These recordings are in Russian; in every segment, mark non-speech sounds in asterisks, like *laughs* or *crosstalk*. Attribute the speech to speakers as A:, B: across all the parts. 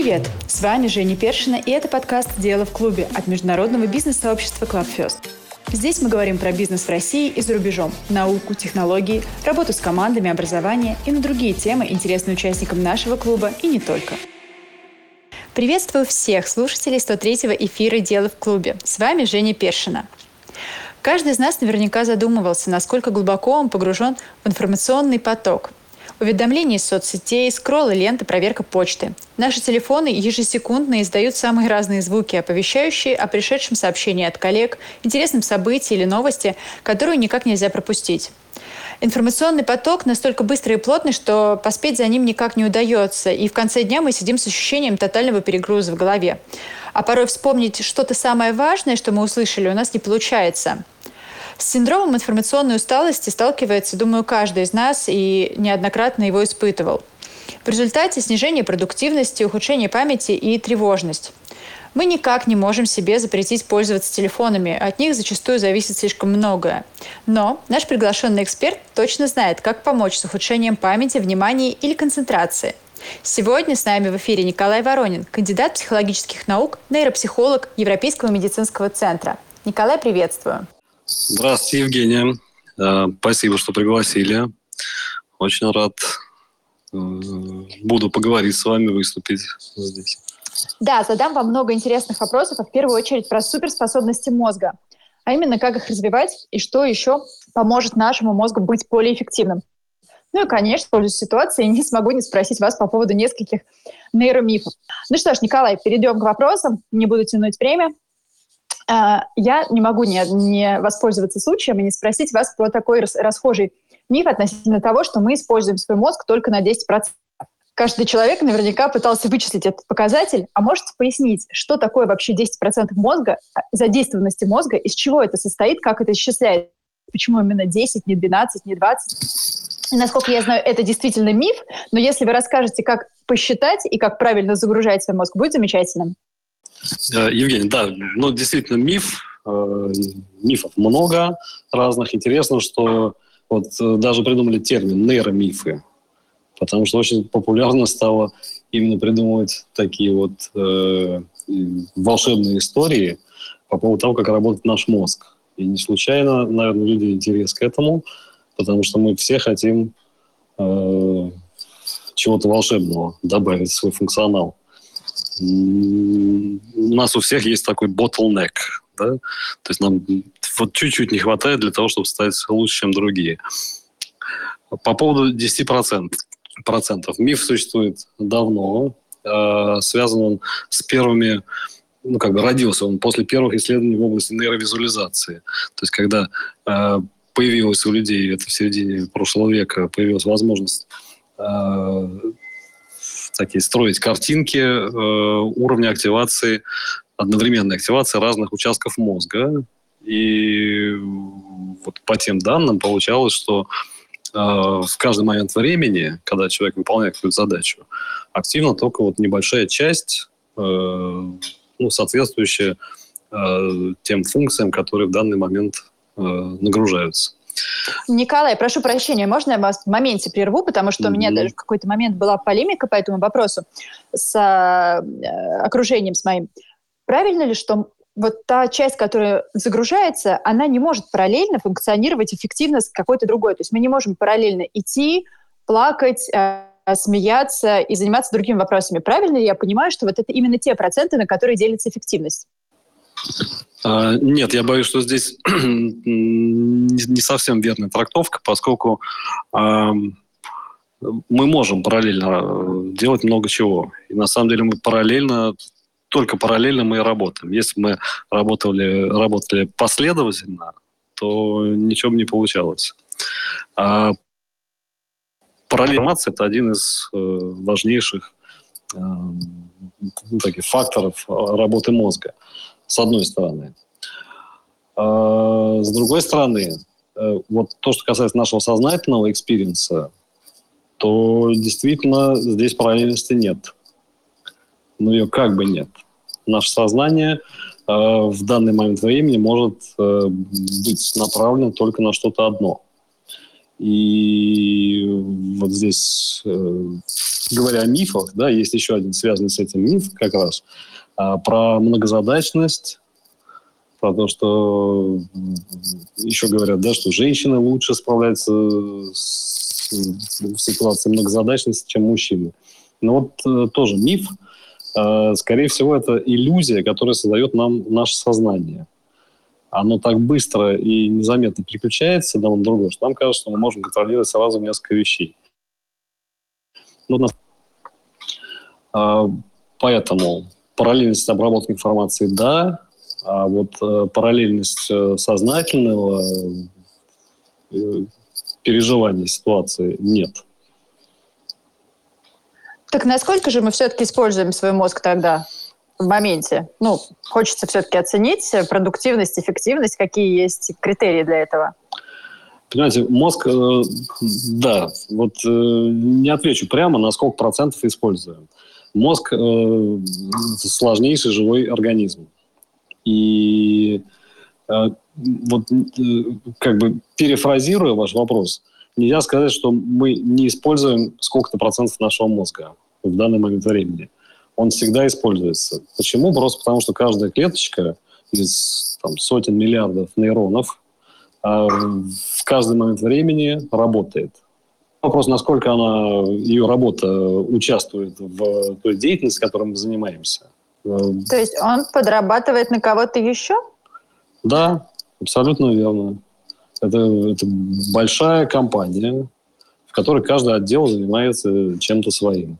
A: Привет! С вами Женя Першина, и это подкаст «Дело в клубе» от международного бизнес-сообщества ClubFirst. Здесь мы говорим про бизнес в России и за рубежом, науку, технологии, работу с командами, образование и на другие темы, интересные участникам нашего клуба и не только. Приветствую всех слушателей 103-го эфира «Дело в клубе». С вами Женя Першина. Каждый из нас наверняка задумывался, насколько глубоко он погружен в информационный поток, Уведомления из соцсетей, скроллы ленты, проверка почты. Наши телефоны ежесекундно издают самые разные звуки, оповещающие о пришедшем сообщении от коллег, интересном событии или новости, которую никак нельзя пропустить. Информационный поток настолько быстрый и плотный, что поспеть за ним никак не удается, и в конце дня мы сидим с ощущением тотального перегруза в голове. А порой вспомнить что-то самое важное, что мы услышали, у нас не получается – с синдромом информационной усталости сталкивается, думаю, каждый из нас и неоднократно его испытывал. В результате снижение продуктивности, ухудшение памяти и тревожность. Мы никак не можем себе запретить пользоваться телефонами. От них зачастую зависит слишком многое. Но наш приглашенный эксперт точно знает, как помочь с ухудшением памяти, внимания или концентрации. Сегодня с нами в эфире Николай Воронин, кандидат психологических наук, нейропсихолог Европейского медицинского центра. Николай, приветствую.
B: Здравствуйте, Евгения. Э, спасибо, что пригласили. Очень рад э, буду поговорить с вами, выступить здесь.
A: Да, задам вам много интересных вопросов, а в первую очередь про суперспособности мозга, а именно как их развивать и что еще поможет нашему мозгу быть более эффективным. Ну и, конечно, пользуясь ситуацией, *laughs* не смогу не спросить вас по поводу нескольких нейромифов. Ну что ж, Николай, перейдем к вопросам, не буду тянуть время. А, я не могу не, не воспользоваться случаем и не спросить вас про такой расхожий миф относительно того, что мы используем свой мозг только на 10%. Каждый человек наверняка пытался вычислить этот показатель. А можете пояснить, что такое вообще 10% мозга, а, задействованности мозга, из чего это состоит, как это исчисляется? Почему именно 10, не 12, не 20? И, насколько я знаю, это действительно миф, но если вы расскажете, как посчитать и как правильно загружать свой мозг, будет замечательно.
B: Э, Евгений, да, ну действительно миф, э, мифов много разных. Интересно, что вот э, даже придумали термин нейромифы, потому что очень популярно стало именно придумывать такие вот э, волшебные истории по поводу того, как работает наш мозг. И не случайно, наверное, люди интерес к этому, потому что мы все хотим э, чего-то волшебного добавить в свой функционал у нас у всех есть такой bottleneck, да? То есть нам вот чуть-чуть не хватает для того, чтобы стать лучше, чем другие. По поводу 10%. Процентов. Миф существует давно. Э, связан он с первыми ну, как бы родился он после первых исследований в области нейровизуализации. То есть, когда э, появилась у людей, это в середине прошлого века, появилась возможность э, такие строить картинки э, уровня активации, одновременной активации разных участков мозга. И вот по тем данным получалось, что э, в каждый момент времени, когда человек выполняет какую-то задачу, активно только вот небольшая часть, э, ну, соответствующая э, тем функциям, которые в данный момент нагружаются.
A: Николай, прошу прощения, можно я вас в моменте прерву, потому что mm-hmm. у меня даже в какой-то момент была полемика по этому вопросу с э, окружением с моим. Правильно ли, что вот та часть, которая загружается, она не может параллельно функционировать эффективно с какой-то другой. То есть мы не можем параллельно идти, плакать, э, смеяться и заниматься другими вопросами. Правильно ли я понимаю, что вот это именно те проценты, на которые делится эффективность?
B: А, нет, я боюсь, что здесь *clears throat* не совсем верная трактовка, поскольку мы можем параллельно э, делать много чего. И на самом деле мы параллельно, только параллельно мы и работаем. Если мы работали, работали последовательно, то ничего бы не получалось. А параллельная информация – это один из э, важнейших ну, таких факторов работы мозга с одной стороны. А, с другой стороны, э, вот то, что касается нашего сознательного experience а, то действительно здесь параллельности нет. Но ее как бы нет. Наше сознание э, в данный момент времени может э, быть направлено только на что-то одно. И вот здесь, говоря о мифах, да, есть еще один связанный с этим миф как раз а, про многозадачность, про то, что еще говорят, да, что женщины лучше справляются с, в ситуации многозадачности, чем мужчины. Но вот э, тоже миф. Э, скорее всего, это иллюзия, которая создает нам наше сознание оно так быстро и незаметно переключается одно на другое, что нам кажется, что мы можем контролировать сразу несколько вещей. Ну, а, поэтому параллельность обработки информации – да, а вот э, параллельность э, сознательного э, переживания ситуации нет.
A: Так насколько же мы все-таки используем свой мозг тогда? в моменте? Ну, хочется все-таки оценить продуктивность, эффективность, какие есть критерии для этого.
B: Понимаете, мозг, э, да, вот э, не отвечу прямо, на сколько процентов используем. Мозг э, сложнейший живой организм. И э, вот э, как бы перефразируя ваш вопрос, нельзя сказать, что мы не используем сколько-то процентов нашего мозга в данный момент времени он всегда используется. Почему? Просто потому, что каждая клеточка из там, сотен миллиардов нейронов а, в каждый момент времени работает. Вопрос, насколько она, ее работа участвует в той деятельности, которой мы занимаемся.
A: То есть он подрабатывает на кого-то еще?
B: Да, абсолютно верно. Это, это большая компания, в которой каждый отдел занимается чем-то своим.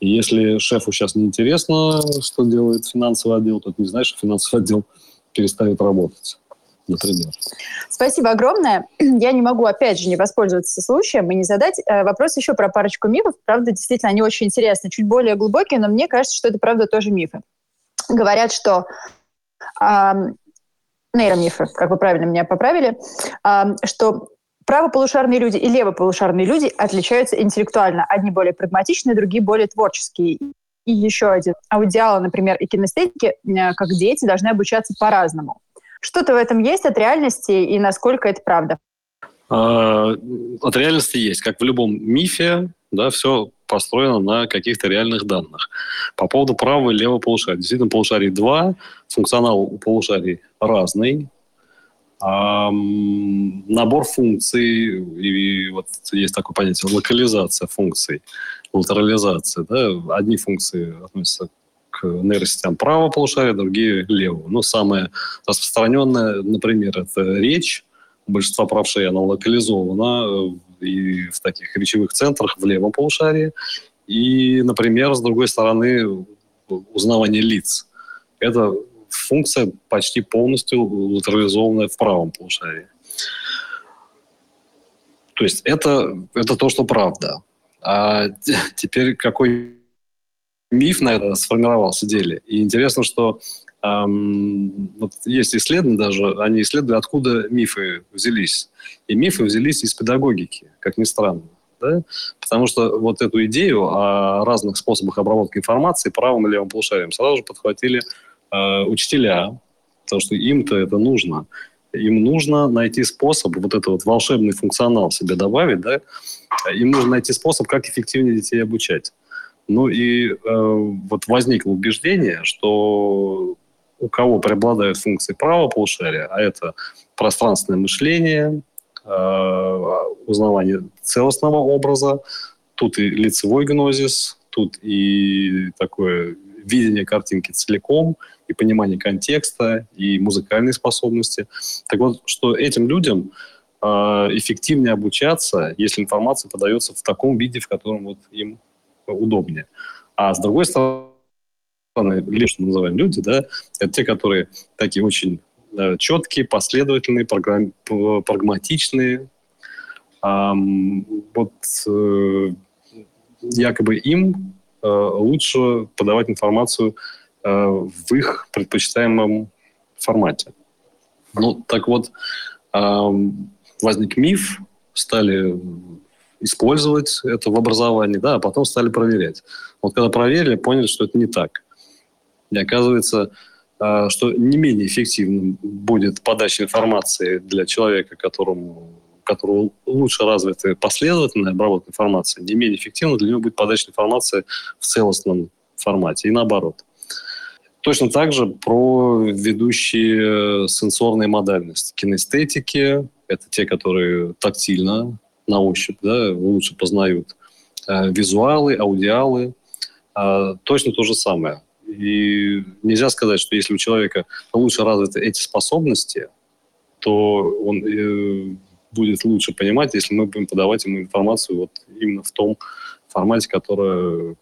B: И если шефу сейчас не интересно, что делает финансовый отдел, то ты не знаешь, что финансовый отдел перестает работать например.
A: Спасибо огромное. *clears throat* Я не могу, опять же, не воспользоваться случаем и не задать э, вопрос еще про парочку мифов. Правда, действительно, они очень интересны, чуть более глубокие, но мне кажется, что это, правда, тоже мифы. Говорят, что э, нейромифы, как вы правильно меня поправили, э, что правополушарные люди и левополушарные люди отличаются интеллектуально. Одни более прагматичные, другие более творческие. И еще один. Аудиалы, например, и кинестетики, э, как дети, должны обучаться по-разному. Что-то в этом есть от реальности и насколько это правда?
B: А, от реальности есть. Как в любом мифе, да, все построено на каких-то реальных данных. По поводу правого и левого полушария. Действительно, полушарий 2, функционал у полушарий разный, набор функций, и вот есть такое понятие локализация функций, латерализация. Да? Одни функции относятся нейросетям правого полушария, другие левого. Ну, самое распространенное, например, это речь. У большинства правшей она локализована э, и в таких речевых центрах в левом полушарии. И, например, с другой стороны, узнавание лиц. Это функция почти полностью латерализованная в правом полушарии. То есть это, это то, что правда. А теперь какой миф, наверное, сформировался в деле. И интересно, что эм, вот есть исследования даже, они исследовали, откуда мифы взялись. И мифы взялись из педагогики, как ни странно. Да? Потому что вот эту идею о разных способах обработки информации правым и левым полушарием сразу же подхватили э, учителя, потому что им-то это нужно. Им нужно найти способ, вот этот вот волшебный функционал себе добавить, да, им нужно найти способ, как эффективнее детей обучать. Ну и э, вот возникло убеждение, что у кого преобладают функции правого полушария, а это пространственное мышление, э, узнавание целостного образа, тут и лицевой гнозис, тут и такое видение картинки целиком, и понимание контекста, и музыкальные способности. Так вот, что этим людям э, эффективнее обучаться, если информация подается в таком виде, в котором вот им удобнее. А с другой стороны, лично называем люди, да, это те, которые такие очень да, четкие, последовательные, прагматичные. Эм, вот э, якобы им э, лучше подавать информацию Э, в их предпочитаемом формате. Ну, так вот, возник миф, стали использовать это в образовании, да, а потом стали проверять. Вот когда проверили, поняли, что это не так. И оказывается, э, что не менее эффективным будет подача информации для человека, которому которого лучше развита последовательная обработка информации, не менее эффективно для него будет подача информации в целостном формате и наоборот. Точно так же про ведущие сенсорные модальности. Кинестетики – это те, которые тактильно, на ощупь, да, лучше познают. Э, визуалы, аудиалы э, – точно то же самое. И нельзя сказать, что если у человека лучше развиты эти способности, то он э, будет лучше понимать, если мы будем подавать ему информацию вот именно в том формате, который,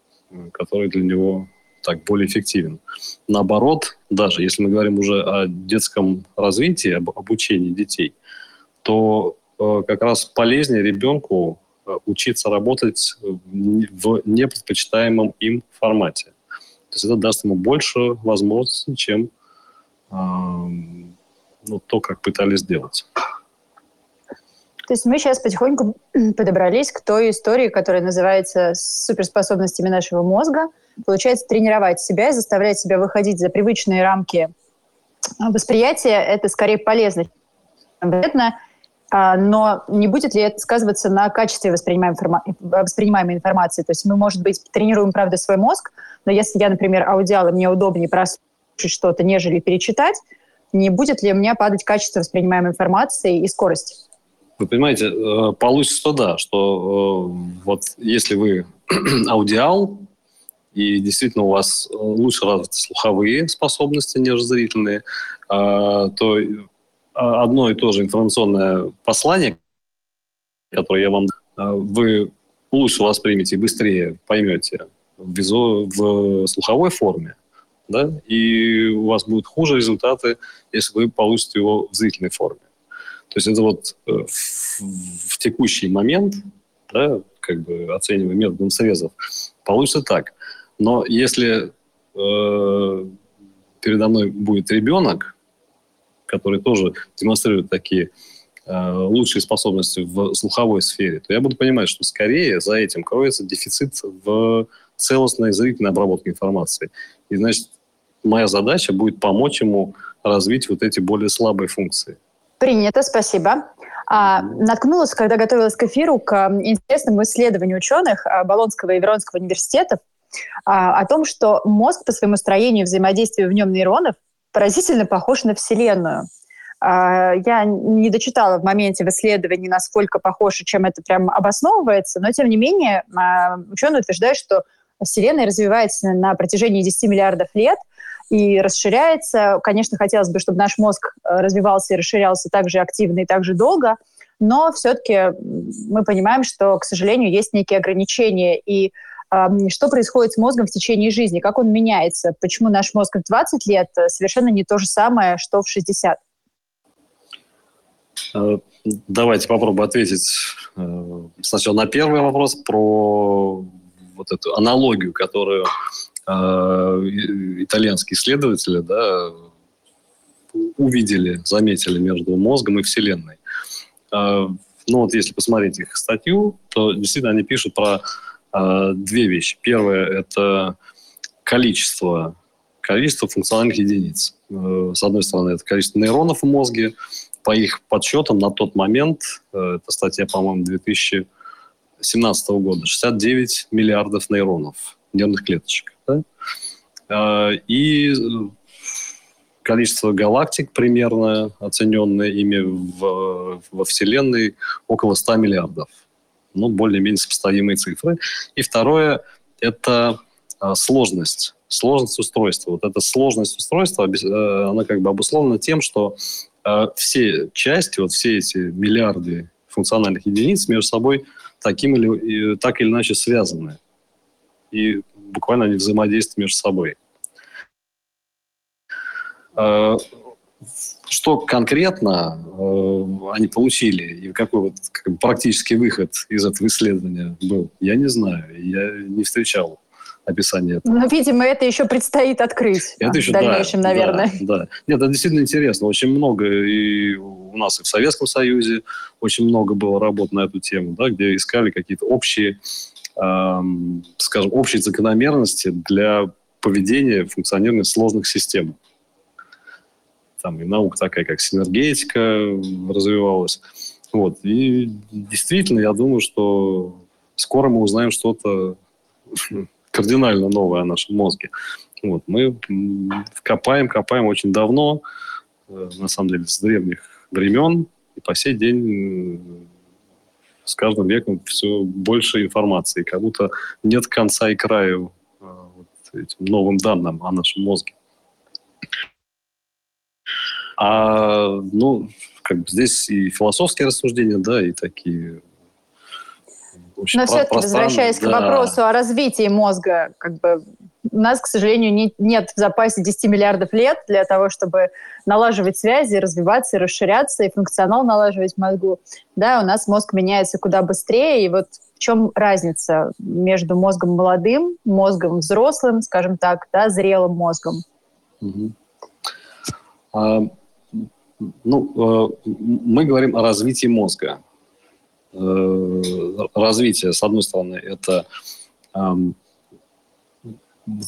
B: который для него так более эффективен. Наоборот, даже если мы говорим уже о детском развитии, об обучении детей, то как раз полезнее ребенку э, учиться работать в непредпочитаемом им формате. То есть это даст ему больше возможностей, чем э, ну, то, как пытались сделать.
A: То есть мы сейчас потихоньку *clears throat* подобрались к той истории, которая называется суперспособностями нашего мозга. Получается, тренировать себя и заставлять себя выходить за привычные рамки восприятия – это скорее полезно. А, но не будет ли это сказываться на качестве воспринимаемой, информа- воспринимаемой информации? То есть мы, может быть, тренируем, правда, свой мозг, но если я, например, аудиал, и мне удобнее прослушать что-то, нежели перечитать, не будет ли у меня падать качество воспринимаемой информации и скорость?
B: Вы понимаете, э, получится, да, что э, вот если вы *clears throat* аудиал, и действительно у вас лучше развиты слуховые способности, нежели зрительные, то одно и то же информационное послание, которое я вам вы лучше воспримете быстрее поймете в, визу, в слуховой форме, да, и у вас будут хуже результаты, если вы получите его в зрительной форме. То есть это вот э, в, в текущий момент, да, как бы оценивая методом срезов, получится так. Но если э, передо мной будет ребенок, который тоже демонстрирует такие э, лучшие способности в слуховой сфере, то я буду понимать, что скорее за этим кроется дефицит в целостной зрительной обработке информации. И, значит, моя задача будет помочь ему развить вот эти более слабые функции.
A: Принято, спасибо. А, наткнулась, когда готовилась к эфиру, к интересному исследованию ученых а, Болонского и Веронского университетов а, о том, что мозг по своему строению и взаимодействию в нем нейронов поразительно похож на Вселенную. А, я не дочитала в моменте в исследовании, насколько похож и чем это прям обосновывается, но тем не менее а, ученые утверждают, что Вселенная развивается на протяжении 10 миллиардов лет и расширяется. Конечно, хотелось бы, чтобы наш мозг э, развивался и расширялся так же активно и так же долго, но все-таки мы понимаем, что, к сожалению, есть некие ограничения. И что происходит с мозгом в течение жизни, как он меняется, почему наш мозг в 20 лет совершенно не то же самое, что в 60.
B: Э, давайте попробую ответить сначала на первый вопрос про вот эту аналогию, которую э, итальянские исследователи да, увидели, заметили между мозгом и Вселенной. Э, ну вот если посмотреть их статью, то действительно они пишут про э, две вещи. Первое – это количество, количество функциональных единиц. Э, с одной стороны, это количество нейронов в мозге. По их подсчетам на тот момент, э, это статья, по-моему, 2000 2017 года 69 миллиардов нейронов, нервных клеточек. Да? А, и количество галактик примерно, оцененное ими в, во Вселенной, около 100 миллиардов. Ну, более-менее сопоставимые цифры. И второе – это а, сложность. Сложность устройства. Вот эта сложность устройства, э, она как бы обусловлена тем, что а, все части, вот все эти миллиарды функциональных единиц между собой таким или, так или иначе связаны. И буквально они взаимодействуют между собой. Что конкретно э, они получили и какой вот как бы, практический выход из этого исследования был, я не знаю. Я не встречал описание этого.
A: Ну, видимо, это еще предстоит открыть это еще, в дальнейшем, да, наверное.
B: Да, да. Нет, это действительно интересно. Очень много и у нас и в Советском Союзе очень много было работ на эту тему, да, где искали какие-то общие, эм, скажем, общие закономерности для поведения функционирования сложных систем. Там и наука такая, как синергетика развивалась. Вот. И действительно, я думаю, что скоро мы узнаем что-то кардинально новое о нашем мозге. Вот. Мы копаем, копаем очень давно, э, на самом деле, с древних времен, и по сей день с каждым веком все больше информации, как будто нет конца и краю э, вот этим новым данным о нашем мозге. А, ну, как бы здесь и философские рассуждения, да, и такие
A: очень Но все-таки, возвращаясь да. к вопросу о развитии мозга, как бы у нас, к сожалению, не, нет в запасе 10 миллиардов лет для того, чтобы налаживать связи, развиваться, расширяться и функционал налаживать в мозгу. Да, у нас мозг меняется куда быстрее, и вот в чем разница между мозгом молодым, мозгом взрослым, скажем так, да, зрелым мозгом?
B: Угу. А, ну, э, мы говорим о развитии мозга. Э, развитие, с одной стороны, это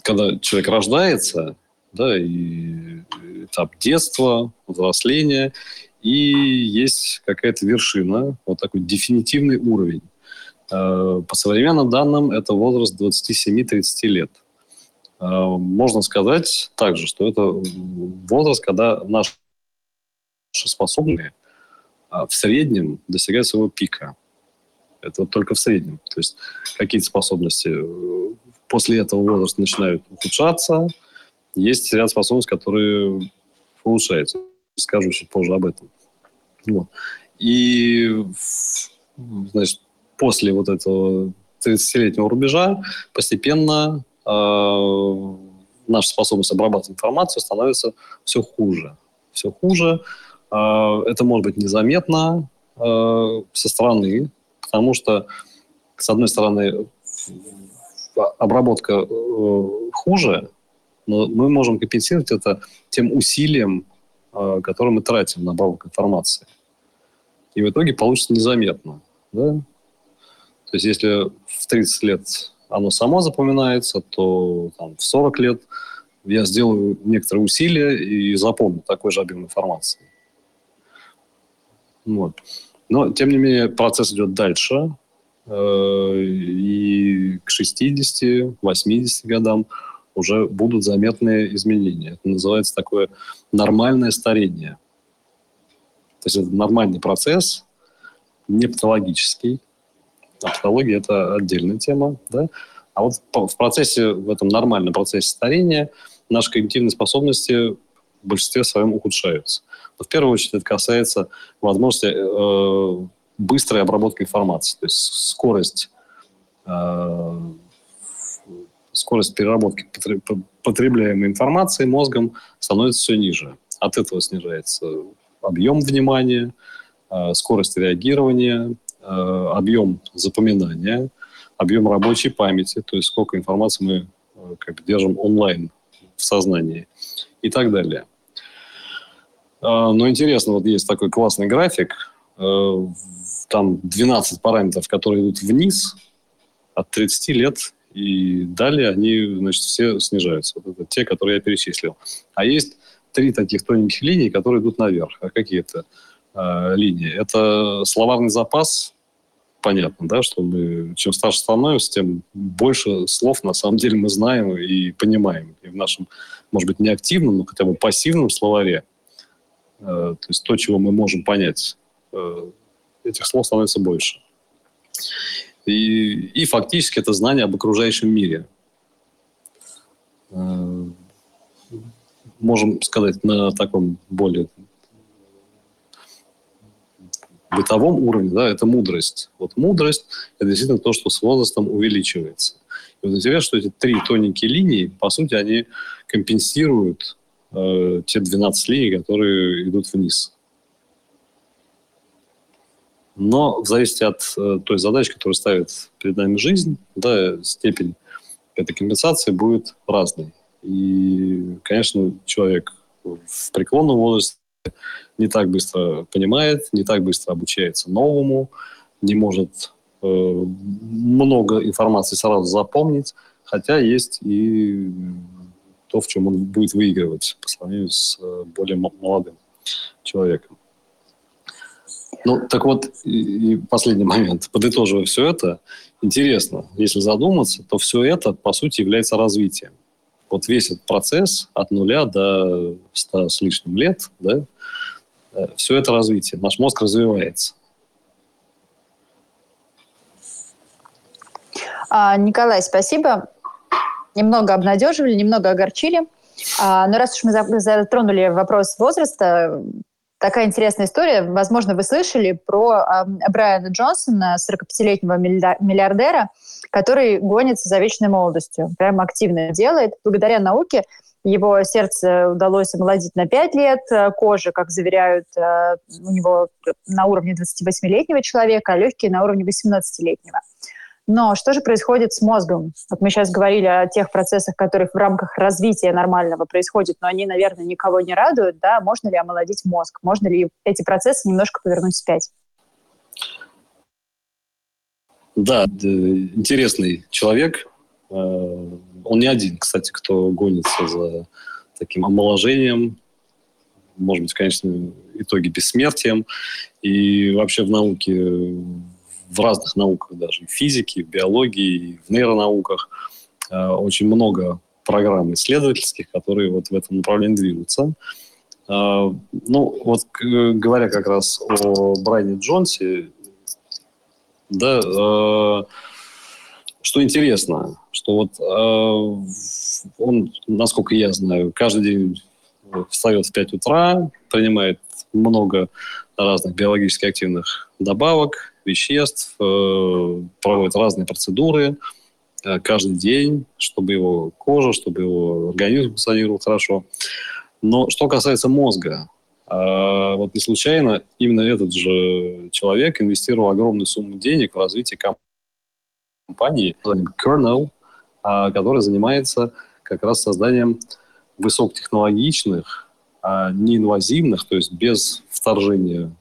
B: когда человек рождается, да, и этап детства, взросления, и есть какая-то вершина, вот такой дефинитивный уровень. Э, по современным данным, это возраст 27-30 лет. Можно сказать также, что это возраст, когда наш способные а в среднем достигают своего пика. Это вот только в среднем. То есть какие-то способности э, после этого возраста начинают ухудшаться. Есть ряд способностей, которые улучшаются. Скажу чуть позже об этом. Вот. И значит, после вот этого 30-летнего рубежа постепенно э, наша способность обрабатывать информацию становится все хуже. Все хуже. А, это может быть незаметно а, со стороны, потому что, с одной стороны, обработка э, хуже, но мы можем компенсировать это тем усилием, а, которое мы тратим на обработку информации. И в итоге получится незаметно. Да? То есть если в 30 лет оно само запоминается, то там, в 40 лет я сделаю некоторые усилия и запомню такой же объем информации. Вот. Но, тем не менее, процесс идет дальше. Э, и к 60-80 годам уже будут заметные изменения. Это называется такое нормальное старение. То есть это нормальный процесс, не патологический. А патология – это отдельная тема. Да? А вот в процессе, в этом нормальном процессе старения наши когнитивные способности в большинстве своем ухудшаются. Но в первую очередь это касается возможности э, быстрой обработки информации, то есть скорость, э, скорость переработки потребляемой информации мозгом становится все ниже. От этого снижается объем внимания, э, скорость реагирования, э, объем запоминания, объем рабочей памяти, то есть сколько информации мы э, как бы держим онлайн в сознании и так далее. А, но интересно, вот есть такой классный график, э, там 12 параметров, которые идут вниз от 30 лет, и далее они, значит, все снижаются. Вот это те, которые я перечислил. А есть три таких тоненьких линии, которые идут наверх. А какие это э, линии? Это словарный запас, понятно, да, что мы, чем старше становимся, тем больше слов на самом деле мы знаем и понимаем. И в нашем, может быть, не активном, но хотя бы пассивном словаре – то есть то, чего мы можем понять, э, этих слов становится больше. И, и фактически это знание об окружающем мире. Э, можем сказать на таком более бытовом уровне, да, это мудрость. Вот мудрость – это действительно то, что с возрастом увеличивается. И вот интересно, что эти три тоненькие линии, по сути, они компенсируют э, те 12 линий, которые идут вниз. Но в зависимости от э, той задачи, которую ставит перед нами жизнь, да, степень этой компенсации будет разной. И, конечно, человек в преклонном возрасте не так быстро понимает, не так быстро обучается новому, не может э, много информации сразу запомнить, хотя есть и то, в чем он будет выигрывать по сравнению с э, более молодым человеком. Ну, так вот, и последний момент. Подытоживая все это, интересно, если задуматься, то все это, по сути, является развитием. Вот весь этот процесс от нуля до ста с лишним лет, да, э, все это развитие. Наш мозг развивается.
A: А, Николай, спасибо. Немного обнадеживали, немного огорчили. А, но раз уж мы затронули вопрос возраста, такая интересная история. Возможно, вы слышали про а, Брайана Джонсона, 45-летнего миллиардера, который гонится за вечной молодостью. Прям активно делает. Благодаря науке его сердце удалось омолодить на 5 лет, кожа, как заверяют, у него на уровне 28-летнего человека, а легкие на уровне 18-летнего. Но что же происходит с мозгом? Вот мы сейчас говорили о тех процессах, которые в рамках развития нормального происходят, но они, наверное, никого не радуют. Да? Можно ли омолодить мозг? Можно ли эти процессы немножко повернуть вспять?
B: Да, интересный человек. Э, он не один, кстати, кто гонится за таким омоложением, может быть, конечно, итоги бессмертием. И вообще в науке в разных науках даже, в физике, в биологии, в нейронауках. Э, очень много программ исследовательских, которые вот в этом направлении движутся. Э, ну, вот говоря как раз о Брайане Джонсе, да, э, что интересно, что вот он, насколько я знаю, каждый день встает в 5 утра, принимает много разных биологически активных добавок, веществ, э, проводит разные процедуры э, каждый день, чтобы его кожа, чтобы его организм функционировал хорошо. Но что касается мозга, э, вот не случайно именно этот же человек инвестировал огромную сумму денег в развитие компании Kernel, которая занимается как раз созданием высокотехнологичных, неинвазивных, то есть без вторжения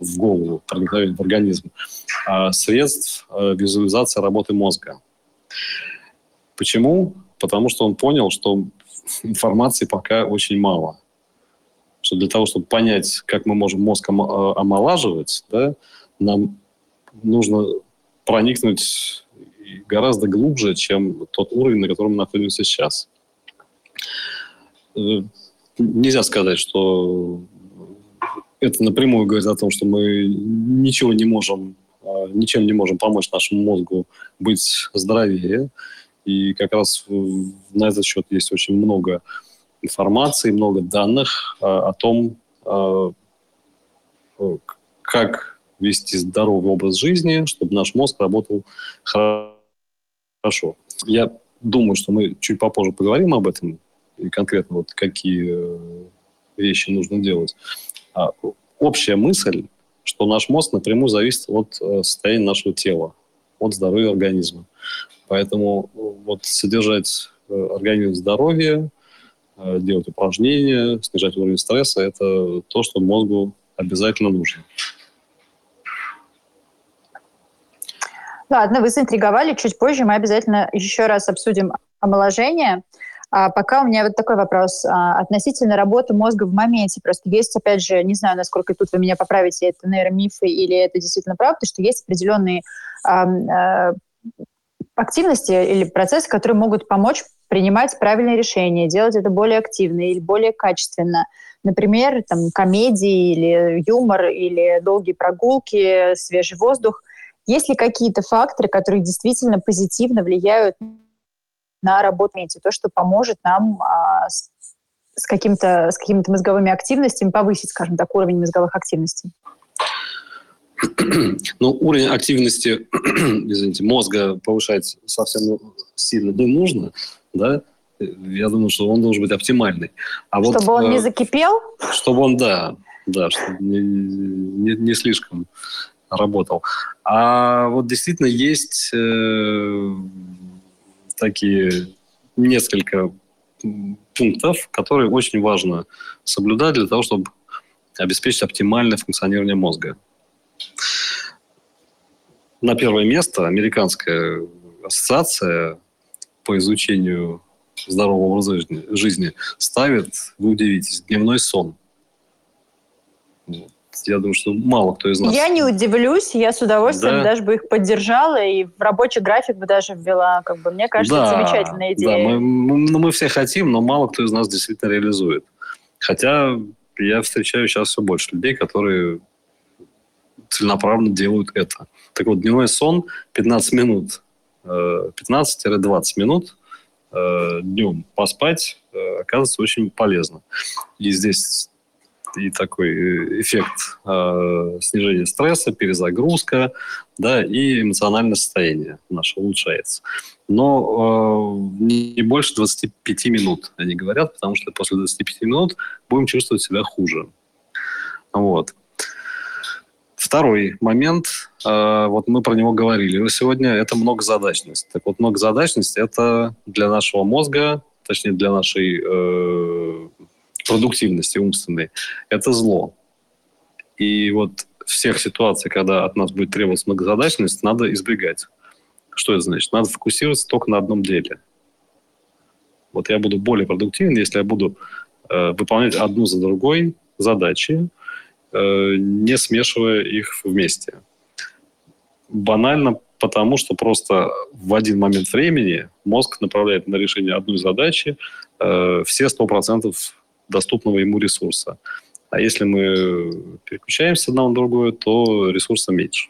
B: в голову, проникновение в организм, а средств э, визуализации работы мозга. Почему? Потому что он понял, что информации пока очень мало. Что для того, чтобы понять, как мы можем мозг э, омолаживать, да, нам нужно проникнуть гораздо глубже, чем тот уровень, на котором мы находимся сейчас. Э, нельзя сказать, что это напрямую говорит о том, что мы ничего не можем, а, ничем не можем помочь нашему мозгу быть здоровее. И как раз на этот счет есть очень много информации, много данных а, о том, а, как вести здоровый образ жизни, чтобы наш мозг работал хорошо. Я думаю, что мы чуть попозже поговорим об этом и конкретно вот какие э, вещи нужно делать. А, общая мысль, что наш мозг напрямую зависит от э, состояния нашего тела, от здоровья организма. Поэтому э, вот содержать э, организм здоровье, делать упражнения, снижать уровень стресса – это то, что мозгу обязательно нужно.
A: Ладно, вы заинтриговали. Чуть позже мы обязательно еще раз обсудим омоложение. А пока у меня вот такой вопрос а, относительно работы мозга в моменте. Просто есть, опять же, не знаю, насколько тут вы меня поправите, это нейромифы или это действительно правда, что есть определенные а, а, активности или процессы, которые могут помочь принимать правильные решения, делать это более активно или более качественно. Например, там, комедии или юмор, или долгие прогулки, свежий воздух. Есть ли какие-то факторы, которые действительно позитивно влияют на работу то, что поможет нам а, с, с, каким-то, с какими-то мозговыми активностями повысить, скажем так, уровень мозговых активностей.
B: Ну, уровень активности, *clears throat* извините, мозга повышать совсем сильно не нужно, да, я думаю, что он должен быть оптимальный.
A: А чтобы вот, он э, не закипел?
B: Чтобы он, да, да, чтобы не, не, не слишком работал. А вот действительно есть э, такие несколько пунктов, которые очень важно соблюдать для того, чтобы обеспечить оптимальное функционирование мозга. На первое место американская ассоциация по изучению здорового образа жизни ставит, вы удивитесь, дневной сон. Я думаю, что мало кто из нас.
A: Я не удивлюсь, я с удовольствием да. даже бы их поддержала и в рабочий график бы даже ввела. Как бы, мне кажется, да, замечательная идея.
B: Да, мы, мы, ну, мы все хотим, но мало кто из нас действительно реализует. Хотя я встречаю сейчас все больше людей, которые целенаправленно делают это. Так вот, дневной сон 15 минут, 15-20 э, минут э, днем поспать э, оказывается очень полезно. И здесь и такой эффект э, снижения стресса, перезагрузка, да, и эмоциональное состояние наше улучшается. Но э, не больше 25 минут, они говорят, потому что после 25 минут будем чувствовать себя хуже. Вот. Второй момент, э, вот мы про него говорили сегодня, это многозадачность. Так вот, многозадачность – это для нашего мозга, точнее, для нашей э, продуктивности умственной, это зло. И вот всех ситуаций, когда от нас будет требоваться многозадачность, надо избегать. Что это значит? Надо фокусироваться только на одном деле. Вот я буду более продуктивен, если я буду э, выполнять одну за другой задачи, э, не смешивая их вместе. Банально потому, что просто в один момент времени мозг направляет на решение одной задачи э, все 100% доступного ему ресурса. А если мы переключаемся с одного на другое, то ресурса меньше.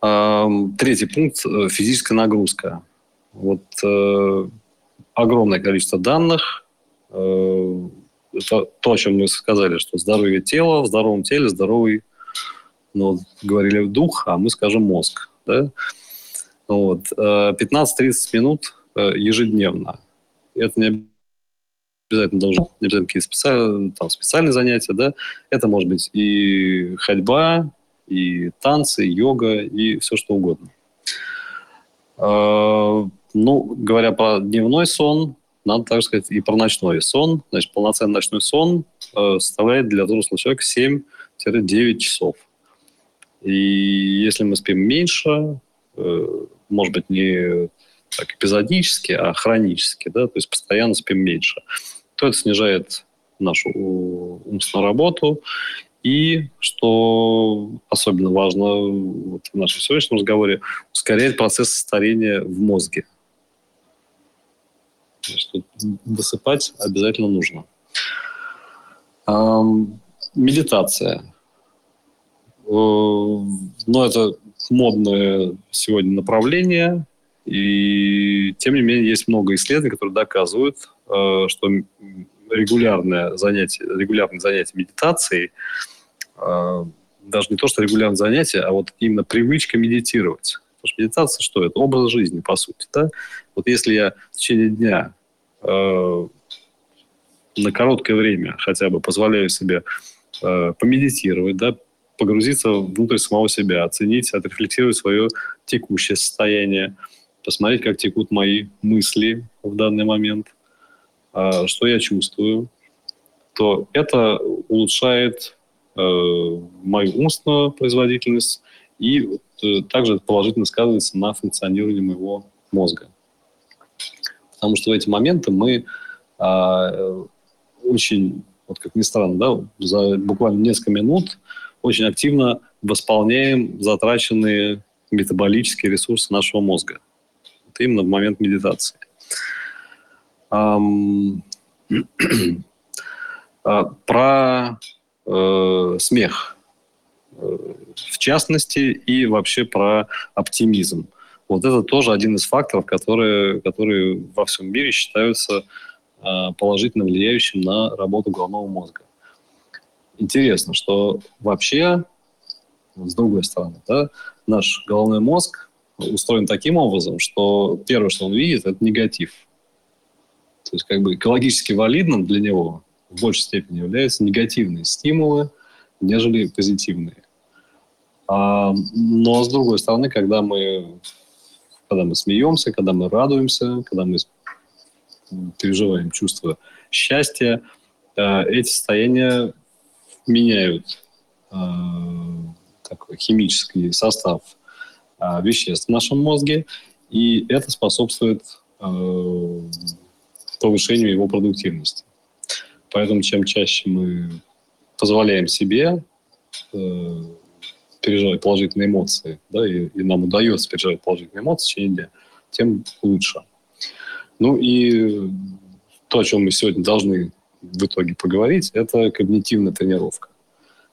B: Третий пункт – физическая нагрузка. Вот э, огромное количество данных. Э, это то, о чем мы сказали, что здоровье тела, в здоровом теле здоровый, ну, говорили дух, а мы скажем мозг. Да? Вот. 15-30 э, минут ежедневно. Это не обязательно должны не обязательно какие-то специальные, там, специальные занятия, да, это может быть и ходьба, и танцы, и йога, и все что угодно. А, ну, говоря про дневной сон, надо также сказать и про ночной сон. Значит, полноценный ночной сон э, составляет для взрослого человека 7-9 часов. И если мы спим меньше, э, может быть, не так эпизодически, а хронически, да, то есть постоянно спим меньше, то это снижает нашу умственную работу. И, что особенно важно вот в нашем сегодняшнем разговоре, ускоряет процесс старения в мозге. Значит, досыпать обязательно нужно. Эм, медитация. Э, ну, это модное сегодня направление, и тем не менее есть много исследований, которые доказывают, что регулярное занятие, регулярное занятие медитацией, э, даже не то, что регулярное занятие, а вот именно привычка медитировать. Потому что медитация что это? Образ жизни, по сути. Да? Вот если я в течение дня э, на короткое время хотя бы позволяю себе э, помедитировать, да, погрузиться внутрь самого себя, оценить, отрефлексировать свое текущее состояние, посмотреть, как текут мои мысли в данный момент, что я чувствую, то это улучшает э, мою умственную производительность и э, также положительно сказывается на функционировании моего мозга. Потому что в эти моменты мы а, очень, вот как ни странно, да, за буквально несколько минут очень активно восполняем затраченные метаболические ресурсы нашего мозга это именно в момент медитации. *clears throat* А, про э, смех, э, в частности, и вообще про оптимизм. Вот это тоже один из факторов, которые, которые во всем мире считаются э, положительно влияющим на работу головного мозга. Интересно, что вообще, с другой стороны, да, наш головной мозг устроен таким образом, что первое, что он видит, это негатив. То есть как бы экологически валидным для него в большей степени являются негативные стимулы, нежели позитивные. А, но с другой стороны, когда мы, когда мы смеемся, когда мы радуемся, когда мы переживаем чувство счастья, э, эти состояния меняют э, такой химический состав а, веществ в нашем мозге, и это способствует э, повышению его продуктивности. Поэтому чем чаще мы позволяем себе э, переживать положительные эмоции, да, и, и нам удается переживать положительные эмоции в течение дня, тем лучше. Ну и то, о чем мы сегодня должны в итоге поговорить, это когнитивная тренировка.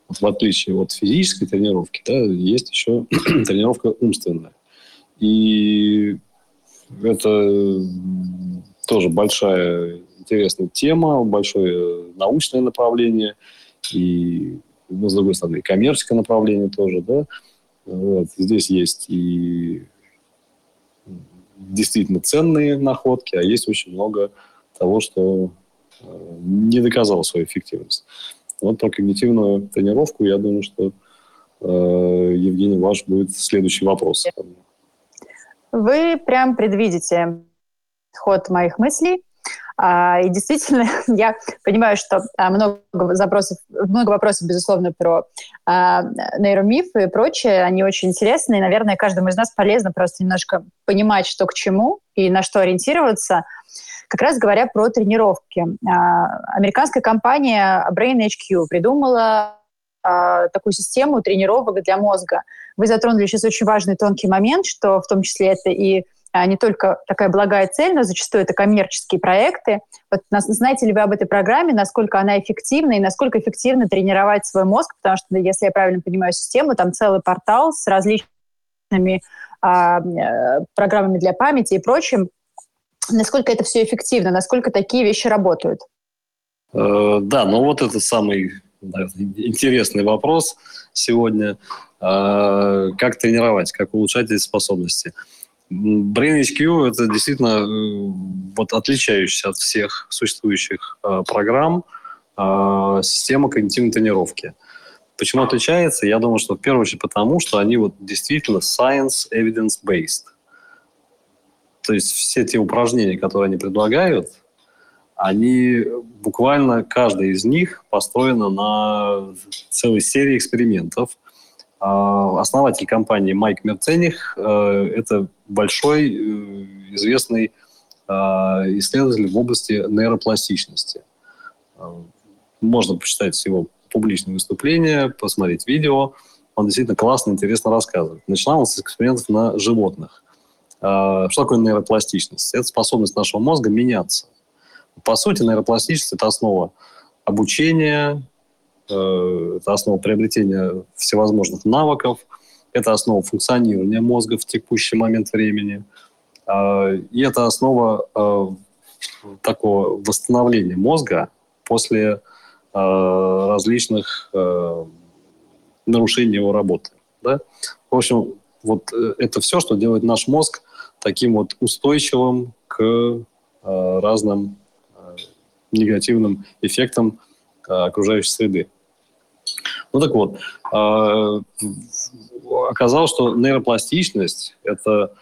B: Вот в отличие от физической тренировки, да, есть еще *clears throat* тренировка умственная. И это тоже большая интересная тема, большое научное направление и, ну, с другой стороны, коммерческое направление тоже, да. Вот. Здесь есть и действительно ценные находки, а есть очень много того, что э, не доказало свою эффективность. Вот про когнитивную тренировку, я думаю, что э, Евгений, ваш будет следующий вопрос.
A: Вы прям предвидите ход моих мыслей. А, и действительно, *laughs* я понимаю, что а, много запросов, много вопросов, безусловно, про а, нейромифы и прочее. Они очень интересны, и, наверное, каждому из нас полезно просто немножко понимать, что к чему и на что ориентироваться. Как раз говоря про тренировки. Американская компания Brain HQ придумала такую систему тренировок для мозга. Вы затронули сейчас очень важный тонкий момент, что в том числе это и не только такая благая цель, но зачастую это коммерческие проекты. Вот знаете ли вы об этой программе, насколько она эффективна и насколько эффективно тренировать свой мозг? Потому что, если я правильно понимаю систему, там целый портал с различными а, э, программами для памяти и прочим. Насколько это все эффективно? Насколько такие вещи работают?
B: Э, да, ну вот это самый интересный вопрос сегодня. Э, как тренировать, как улучшать эти способности? Brain HQ это действительно э, вот отличающаяся от всех существующих э, программ э, система когнитивной тренировки. Почему отличается? Я думаю, что в первую очередь потому, что они вот действительно science evidence based. То есть все те упражнения, которые они предлагают, они буквально каждая из них построена на целой серии экспериментов, а, основатель компании Майк Мерцених э, – это большой э, известный а, исследователь в области нейропластичности. А, можно почитать его публичные выступления, посмотреть видео. Он действительно классно, интересно рассказывает. Начинал он с экспериментов на животных. Что такое нейропластичность? Это способность нашего мозга меняться. По сути, нейропластичность – это основа обучения, Э, это основа приобретения всевозможных навыков, это основа функционирования мозга в текущий момент времени, а, и это основа э, такого восстановления мозга после э, различных нарушений его работы. Да? В общем, вот это все, что делает наш мозг таким вот устойчивым к разным негативным эффектам окружающей среды. Ну так вот, а, оказалось, что нейропластичность – это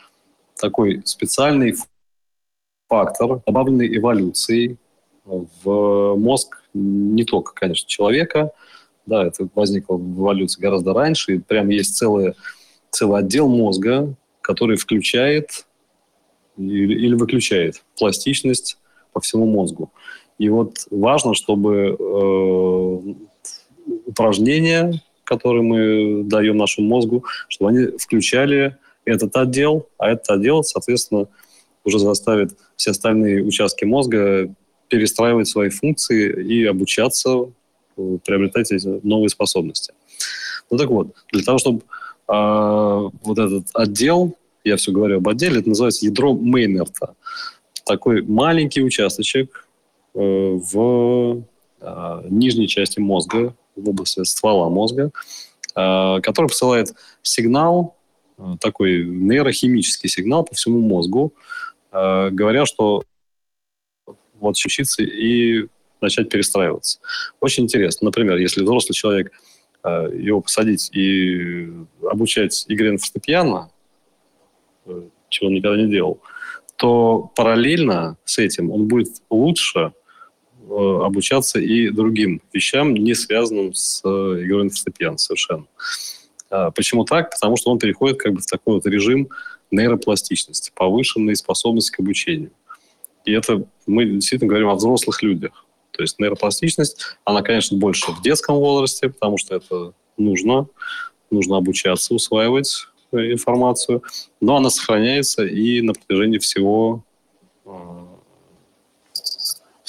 B: такой специальный фактор, добавленный эволюцией в мозг не только, конечно, человека, да, это возникло в эволюции гораздо раньше, и прям есть целый, целый отдел мозга, который включает или, или выключает пластичность по всему мозгу. И вот важно, чтобы э, упражнения, которые мы даем нашему мозгу, чтобы они включали этот отдел, а этот отдел, соответственно, уже заставит все остальные участки мозга перестраивать свои функции и обучаться, э, приобретать эти новые способности. Ну так вот, для того, чтобы э, вот этот отдел, я все говорю об отделе, это называется ядро Мейнерта. Такой маленький участочек э, в э, нижней части мозга, в области ствола мозга, э, который посылает сигнал, э, такой нейрохимический сигнал по всему мозгу, э, говоря, что вот учиться и начать перестраиваться. Очень интересно. Например, если взрослый человек, его посадить и обучать игре на фортепиано, чего он никогда не делал, то параллельно с этим он будет лучше обучаться и другим вещам, не связанным с э, игрой на фортепиано совершенно. А, почему так? Потому что он переходит как бы в такой вот режим нейропластичности, повышенной способности к обучению. И это мы действительно говорим о взрослых людях. То есть нейропластичность, она, конечно, больше в детском возрасте, потому что это нужно, нужно обучаться, усваивать э, информацию, но она сохраняется и на протяжении всего, э,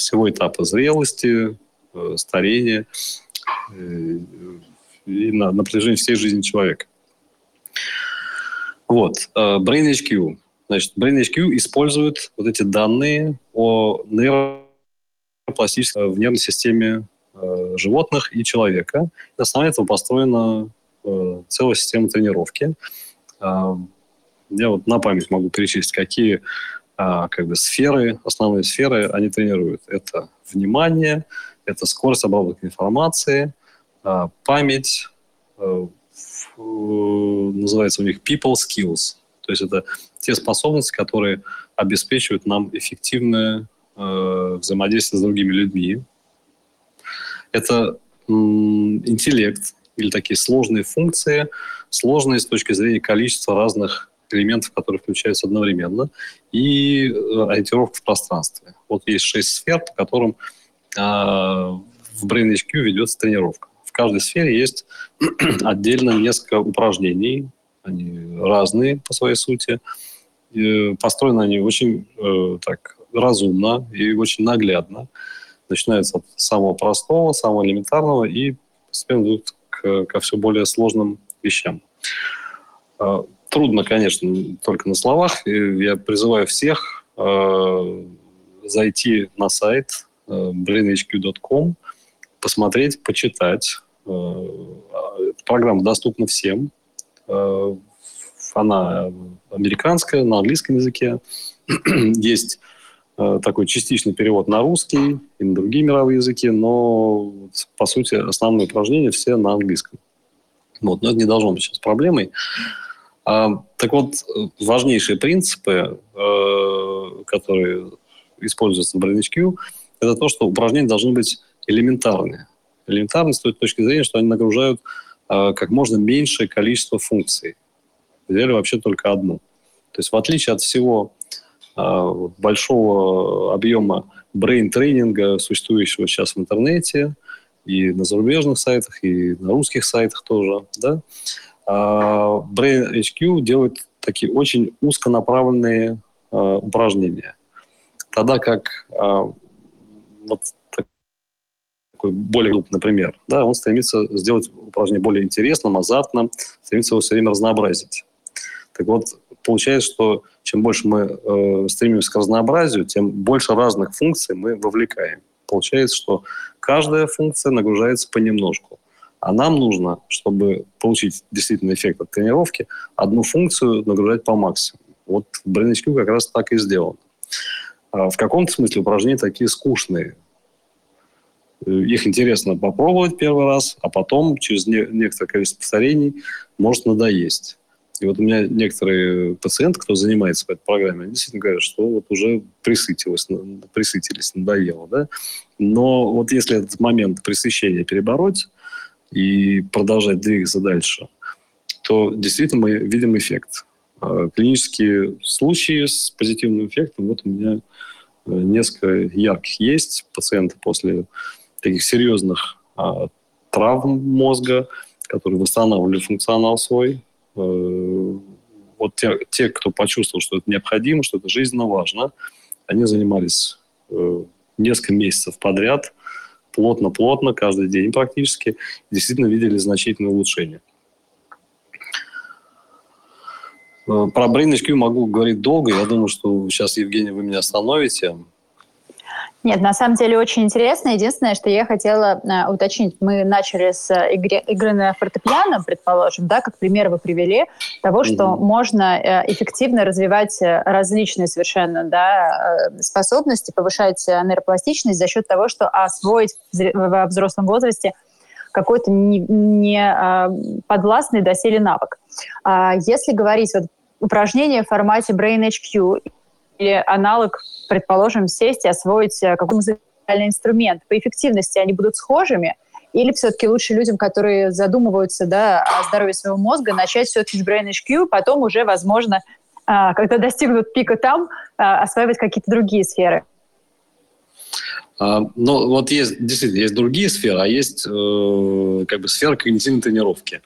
B: всего этапа зрелости, э, старения и на, на протяжении всей жизни человека. Вот. BrainHQ. Значит, BrainHQ использует вот эти данные о нейропластической в нервной системе э, животных и человека. На основе этого построена э, целая система тренировки. Э, я вот на память могу перечислить, какие э, как бы сферы, основные сферы они тренируют. Это внимание, это скорость обработки информации, э, память, э, называется у них people skills. То есть это те способности, которые обеспечивают нам эффективное взаимодействие с другими людьми. Это интеллект или такие сложные функции, сложные с точки зрения количества разных элементов, которые включаются одновременно, и э, ориентировка в пространстве. Вот есть шесть сфер, по которым э, в BrainHQ ведется тренировка. В каждой сфере есть *clears throat* отдельно несколько упражнений, они разные по своей сути, построены они очень э, так разумно и очень наглядно. Начинается от самого простого, самого элементарного и постепенно идут к, ко все более сложным вещам. Трудно, конечно, только на словах. Я призываю всех э, зайти на сайт э, brainhq.com, посмотреть, почитать. Э, программа доступна всем. Э, она американская, на английском языке. *clears throat* Есть э, такой частичный перевод на русский и на другие мировые языки, но, по сути, основные упражнения все на английском. Вот, но это не должно быть сейчас проблемой. А, так вот, важнейшие принципы, э, которые используются в BrainHQ, это то, что упражнения должны быть элементарные. Элементарные с той точки зрения, что они нагружают э, как можно меньшее количество функций взяли вообще только одну. То есть в отличие от всего э, большого объема брейн-тренинга, существующего сейчас в интернете, и на зарубежных сайтах, и на русских сайтах тоже, да, Brain HQ делает такие очень узконаправленные э, упражнения. Тогда как э, вот такой более групп, например, да, он стремится сделать упражнение более интересным, азартным, стремится его все время разнообразить. Так вот, получается, что чем больше мы э, стремимся к разнообразию, тем больше разных функций мы вовлекаем. Получается, что каждая функция нагружается понемножку. А нам нужно, чтобы получить действительно эффект от тренировки, одну функцию нагружать по максимуму. Вот в BrainHQ как раз так и сделано. А в каком-то смысле упражнения такие скучные. Их интересно попробовать первый раз, а потом через не- некоторое количество повторений может надоесть. И вот у меня некоторые пациенты, кто занимается по этой программе, они действительно говорят, что вот уже присытилось, присытились, надоело. Да? Но вот если этот момент пресыщения перебороть и продолжать двигаться дальше, то действительно мы видим эффект. А клинические случаи с позитивным эффектом, вот у меня э, несколько ярких есть. Пациенты после таких серьезных а, травм мозга, которые восстанавливали функционал свой, Э, вот те, те, кто почувствовал, что это необходимо, что это жизненно важно, они занимались э, несколько месяцев подряд, плотно-плотно, каждый день практически, действительно видели значительное улучшение. Э, про Brain могу говорить долго. Я думаю, что сейчас, Евгений, вы меня остановите.
A: Нет, на самом деле очень интересно. Единственное, что я хотела э, уточнить, мы начали с э, игры, игры на фортепиано, предположим, да, как пример вы привели того, что mm-hmm. можно э, эффективно развивать э, различные совершенно да, э, способности, повышать нейропластичность за счет того, что освоить во взрослом возрасте какой-то не, не э, подвластный доселе навык. А если говорить вот упражнение в формате Brain HQ или аналог, предположим, сесть и освоить э, какой-то музыкальный инструмент. По эффективности они будут схожими, или все-таки лучше людям, которые задумываются да, о здоровье своего мозга, начать все-таки с Brain HQ, потом уже, возможно, а, когда достигнут пика там, а, осваивать какие-то другие сферы?
B: А, но вот есть, действительно, есть другие сферы, а есть э, как бы сфера когнитивной тренировки.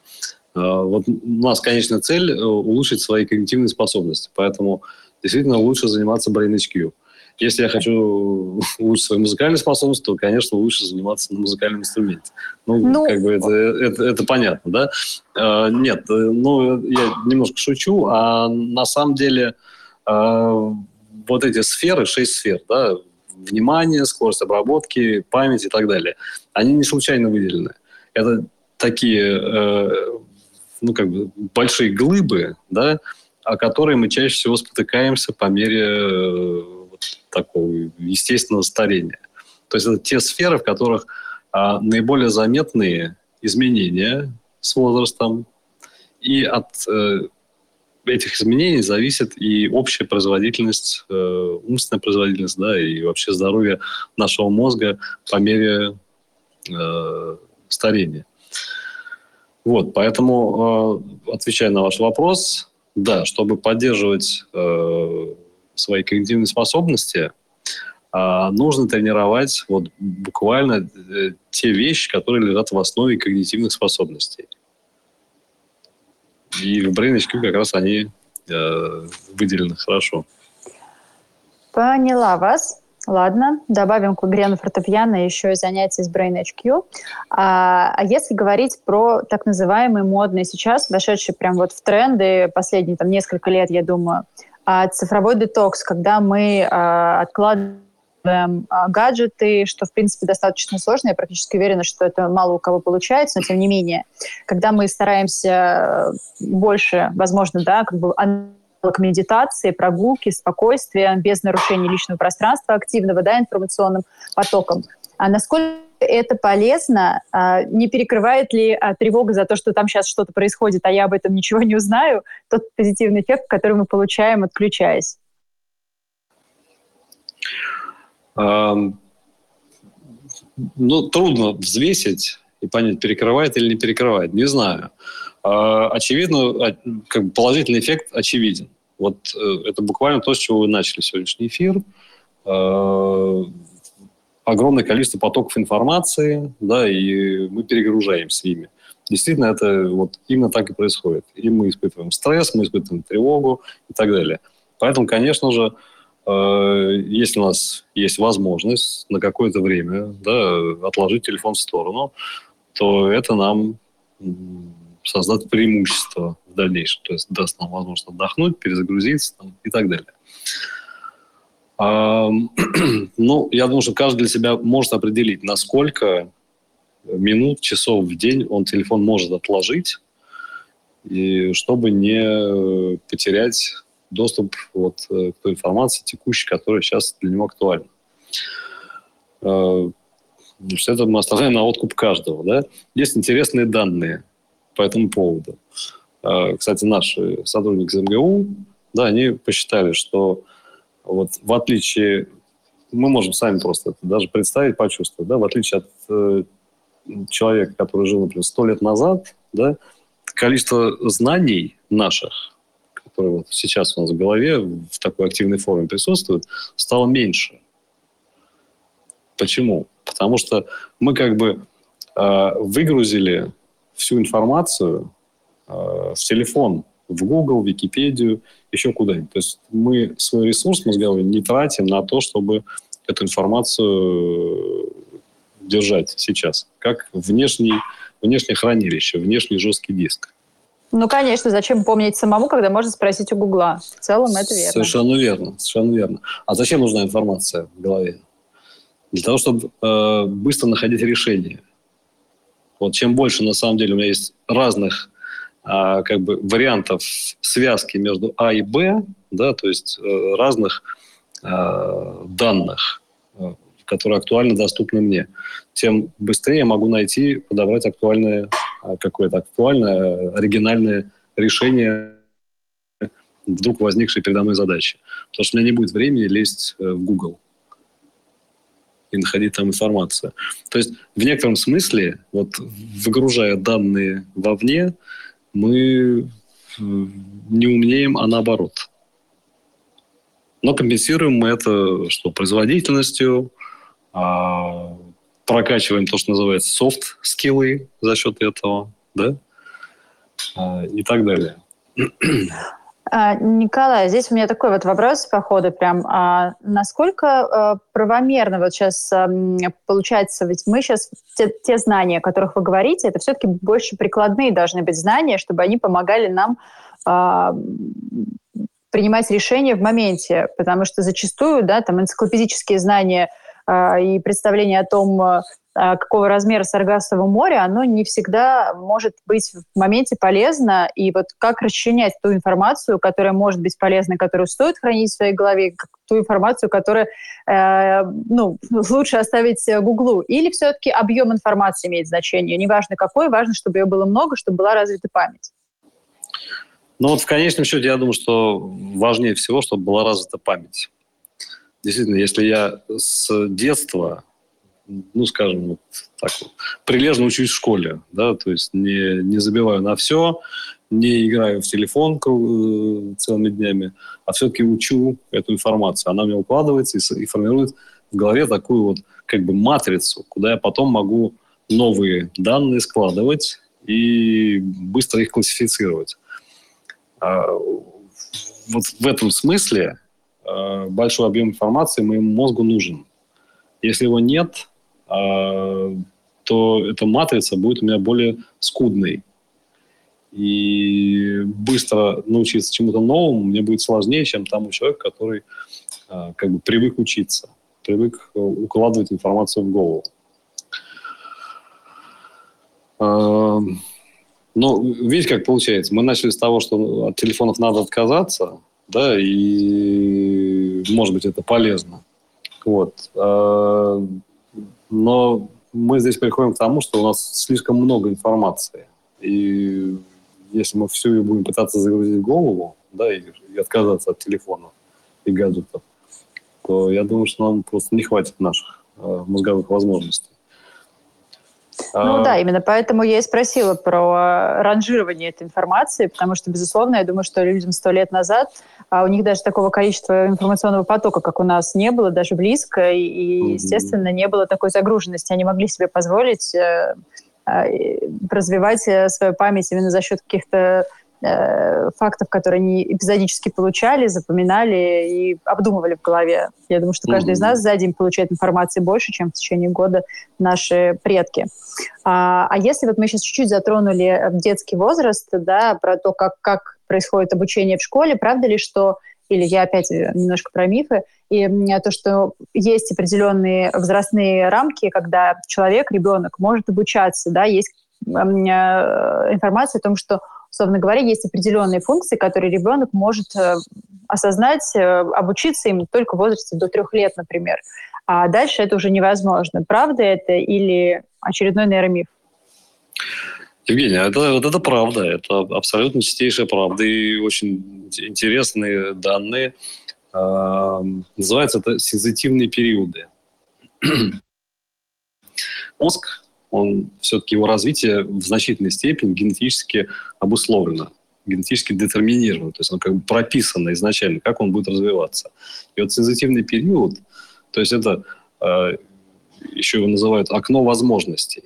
B: Вот у нас, конечно, цель э, улучшить свои когнитивные способности, поэтому действительно лучше заниматься brain HQ. Если я хочу *laughs* улучшить свои музыкальные способности, то, конечно, лучше заниматься на музыкальном инструменте. Ну, ну как бы это, это, это понятно, да? А, нет, э, ну, я немножко шучу, а на самом деле вот эти сферы, шесть сфер, да, внимание, скорость обработки, память и так далее. Они не случайно выделены. Это такие, э, ну, как бы, большие глыбы, да, о которые мы чаще всего спотыкаемся по мере э, вот такого естественного старения. То есть это те сферы, в которых э, наиболее заметные изменения с возрастом, и от э, этих изменений зависит и общая производительность, э, умственная производительность, да, и вообще здоровье нашего мозга по мере э, старения. Вот, поэтому, э, отвечая на ваш вопрос, да, чтобы поддерживать э, свои когнитивные способности, э, нужно тренировать вот буквально э, те вещи, которые лежат в основе когнитивных способностей. И в Brain HQ как раз они э, выделены хорошо.
A: Поняла вас. Ладно, добавим к игре на фортепиано еще и занятия с Brain HQ. А, а если говорить про так называемые модные сейчас, вошедшие прям вот в тренды последние там несколько лет, я думаю, а, цифровой детокс, когда мы а, откладываем а, гаджеты, что, в принципе, достаточно сложно. Я практически уверена, что это мало у кого получается, но тем не менее, когда мы стараемся больше, возможно, да, как бы к медитации, прогулки, спокойствия, без нарушения личного пространства активного, да, информационным потоком. А насколько это полезно? А, не перекрывает ли а, тревога за то, что там сейчас что-то происходит, а я об этом ничего не узнаю, тот позитивный эффект, который мы получаем, отключаясь?
B: Ну, трудно взвесить и понять, перекрывает или не перекрывает. Не знаю. А, очевидно, как бы положительный эффект очевиден. Вот э, это буквально то, с чего вы начали сегодняшний эфир. А, огромное количество потоков информации, да, и мы перегружаемся ими. Действительно, это вот именно так и происходит. И мы испытываем стресс, мы испытываем тревогу и так далее. Поэтому, конечно же, Э, если у нас есть возможность на какое-то время да, отложить телефон в сторону, то это нам создаст преимущество дальнейшем. То есть даст нам возможность отдохнуть, перезагрузиться там, и так далее. *clears throat* Ну, я думаю, что каждый для себя может определить, насколько минут, часов в день он телефон может отложить, и чтобы не потерять доступ вот, э, к той информации текущей, которая сейчас для него актуальна. Э, значит, это мы оставляем на откуп каждого. Да? Есть интересные данные по этому поводу. Э, кстати, наши сотрудники из МГУ, да, они посчитали, что вот в отличие, мы можем сами просто это даже представить, почувствовать, да, в отличие от э, человека, который жил, например, сто лет назад, да, количество знаний наших которые вот сейчас у нас в голове в такой активной форме присутствуют, стало меньше. Почему? Потому что мы как бы э, выгрузили всю информацию э, в телефон, в Google, в Википедию, еще куда-нибудь. То есть мы свой ресурс мозговой не тратим на то, чтобы эту информацию держать сейчас, как внешний, внешнее хранилище, внешний жесткий диск.
A: Ну, конечно, зачем помнить самому, когда можно спросить у Гугла? В целом это верно.
B: Совершенно верно, совершенно верно. А зачем нужна информация в голове? Для того, чтобы э, быстро находить решения. Вот чем больше, на самом деле, у меня есть разных э, как бы вариантов связки между А и Б, да, то есть э, разных э, данных, которые актуально доступны мне, тем быстрее я могу найти, подобрать актуальные а, какое-то актуальное, оригинальное решение вдруг возникшей передо мной задачи. Потому что у меня не будет времени лезть э, в Google и находить там информацию. То есть в некотором смысле, вот выгружая данные вовне, мы э, не умнеем, а наоборот. Но компенсируем мы это что? Производительностью, а, прокачиваем то, что называется софт-скиллы за счет этого, да, а, и так далее.
A: А, Николай, здесь у меня такой вот вопрос по ходу прям. А насколько а, правомерно вот сейчас получается, ведь мы сейчас, те, те знания, о которых вы говорите, это все-таки больше прикладные должны быть знания, чтобы они помогали нам а, принимать решения в моменте, потому что зачастую, да, там энциклопедические знания а, и представления о том, а, какого размера Саргассово море, оно не всегда может быть в моменте полезно. И вот как расчленять ту информацию, которая может быть полезной, которую стоит хранить в своей голове, ту информацию, которую э, ну, лучше оставить Гуглу. Или все-таки объем информации имеет значение? Неважно какой, важно, чтобы ее было много, чтобы была развита память.
B: Ну вот в конечном счете я думаю, что важнее всего, чтобы была развита память. Действительно, если я с детства ну, скажем, вот так вот, прилежно учусь в школе, да, то есть не, не забиваю на все, не играю в телефон э, целыми днями, а все-таки учу эту информацию. Она мне укладывается и, и формирует в голове такую вот как бы матрицу, куда я потом могу новые данные складывать и быстро их классифицировать. А, вот в этом смысле а, большой объем информации моему мозгу нужен. Если его нет, то эта матрица будет у меня более скудной. И быстро научиться чему-то новому мне будет сложнее, чем тому человеку, который а, как бы привык учиться, привык э, укладывать информацию в голову. А, ну, видите, как получается. Мы начали с того, что от телефонов надо отказаться, да, и, может быть, это полезно. Вот. Но мы здесь приходим к тому, что у нас слишком много информации. И если мы всю ее будем пытаться загрузить голову, да, и, и отказаться от телефона и гаджетов, то я думаю, что нам просто не хватит наших э, мозговых возможностей.
A: Ну а... да, именно поэтому я и спросила про ранжирование этой информации, потому что, безусловно, я думаю, что людям сто лет назад а у них даже такого количества информационного потока, как у нас, не было даже близко, и, и естественно, не было такой загруженности. Они могли себе позволить э, э, развивать э, свою память именно за счет каких-то Э, фактов, которые они эпизодически получали, запоминали и обдумывали в голове. Я думаю, что каждый mm-hmm. из нас за день получает информации больше, чем в течение года наши предки. А, а если вот мы сейчас чуть-чуть затронули детский возраст, да, про то, как, как происходит обучение в школе, правда ли, что или я опять немножко про мифы, и то, что есть определенные возрастные рамки, когда человек, ребенок может обучаться, да, есть э, информация о том, что условно говоря, есть определенные функции, которые ребенок может э, осознать, э, обучиться им только в возрасте до трех лет, например. А дальше это уже невозможно. Правда это или очередной нейромиф?
B: Евгения, это, вот это правда, это абсолютно чистейшая правда и очень интересные данные. Э, называется это сензитивные периоды. *clears throat* Мозг он все-таки его развитие в значительной степени генетически обусловлено, генетически детерминировано, то есть он как бы прописано изначально, как он будет развиваться. И вот сензитивный период, то есть это э, еще его называют окно возможностей.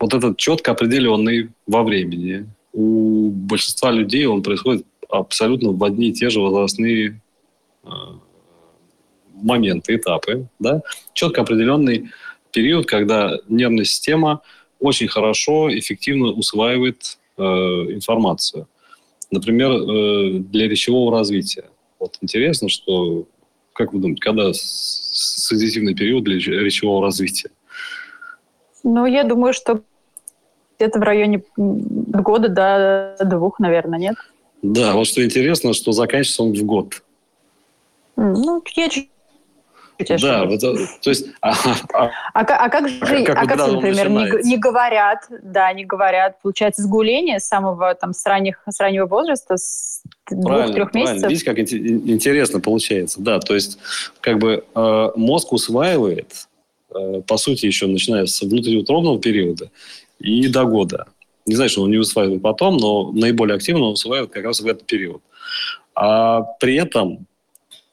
B: Вот этот четко определенный во времени. У большинства людей он происходит абсолютно в одни и те же возрастные э, моменты, этапы, да, четко определенный период, когда нервная система очень хорошо, эффективно усваивает э, информацию. Например, э, для речевого развития. Вот интересно, что, как вы думаете, когда сенситивный период для речевого развития?
A: Ну, я думаю, что где-то в районе года до двух, наверное, нет?
B: Да, вот что интересно, что заканчивается он в год.
A: Ну, я чуть
B: да, вот, то есть... А,
A: а, а, а как же, как, а как, например, не, не говорят, да, не говорят, получается, сгуление с самого, там, с, ранних, с раннего возраста, с двух-трех месяцев?
B: Видите, как интересно получается, да, то есть, как бы э, мозг усваивает, э, по сути, еще начиная с внутриутробного периода и до года. Не знаю, что он не усваивает потом, но наиболее активно он усваивает как раз в этот период. А при этом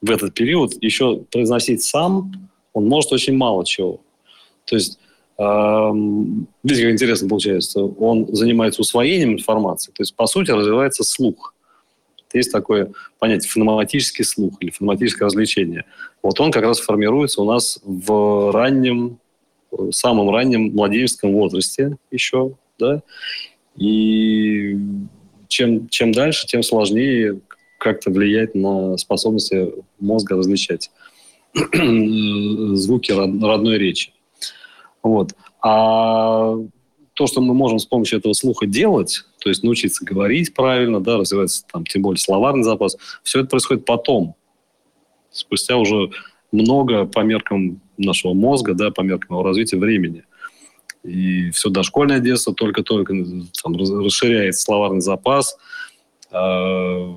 B: в этот период еще произносить сам он может очень мало чего. То есть, э, видите, как интересно получается, он занимается усвоением информации, то есть, по сути, развивается слух. Есть такое понятие фонематический слух или фонематическое развлечение. Вот он как раз формируется у нас в раннем, самом раннем младенческом возрасте еще, да, и чем, чем дальше, тем сложнее как-то влиять на способности мозга различать *clears throat* звуки родной речи. Вот. А то, что мы можем с помощью этого слуха делать, то есть научиться говорить правильно, да, развивается там, тем более словарный запас, все это происходит потом, спустя уже много по меркам нашего мозга, да, по меркам его развития времени. И все дошкольное детство только-только там, расширяет словарный запас. А,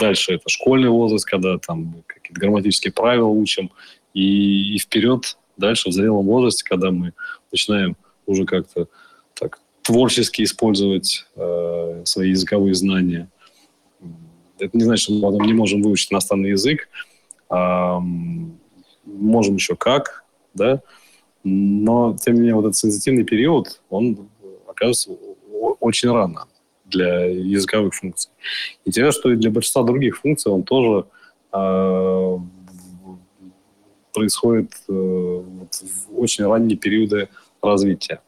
B: дальше это школьный возраст, когда там какие-то грамматические правила учим. И, и вперед, дальше в зрелом возрасте, когда мы начинаем уже как-то так творчески использовать э, свои языковые знания. Это не значит, что мы потом не можем выучить иностранный язык. А, можем еще как, да, но, тем не менее, вот этот сенситивный период, он оказывается очень рано для языковых функций. Интересно, что и для большинства других функций он тоже э, происходит э, вот, в очень ранние периоды развития.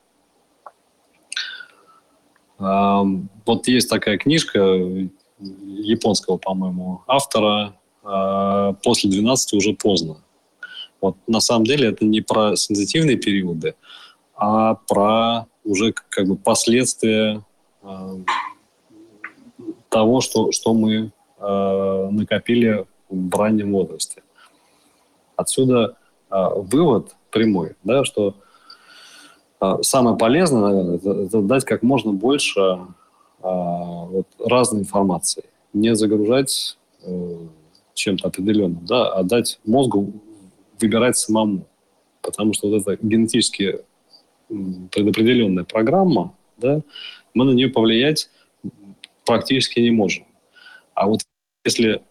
B: Э, вот есть такая книжка японского, по-моему, автора э, «После 12 уже поздно». Вот на самом деле это не про сензитивные периоды, а про уже как бы последствия э, того, что, что мы э, накопили в раннем возрасте. Отсюда э, вывод прямой, да, что э, самое полезное, наверное, это, это дать как можно больше э, вот, разной информации. Не загружать э, чем-то определенным, да, а дать мозгу выбирать самому. Потому что вот эта генетически предопределенная программа, да, мы на нее повлиять практически не можем. А вот если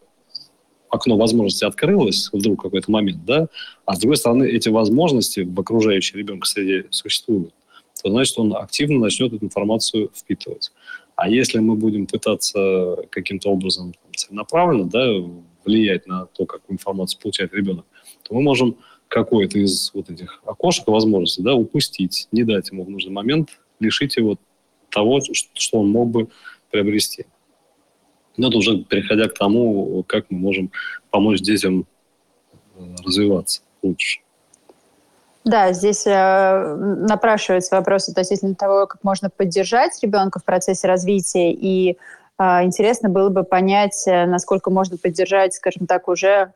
B: окно возможностей открылось вдруг какой-то момент, да, а с другой стороны эти возможности в окружающей ребенка среде существуют, то значит он активно начнет эту информацию впитывать. А если мы будем пытаться каким-то образом целенаправленно да, влиять на то, какую информацию получает ребенок, то мы можем какой-то из вот этих окошек возможностей да, упустить, не дать ему в нужный момент, лишить его того, что он мог бы приобрести. Но это уже переходя к тому, как мы можем помочь детям э, развиваться лучше.
A: Да, здесь э, напрашивается вопрос относительно того, как можно поддержать ребенка в процессе развития. И э, интересно было бы понять, э, насколько можно поддержать, скажем так, уже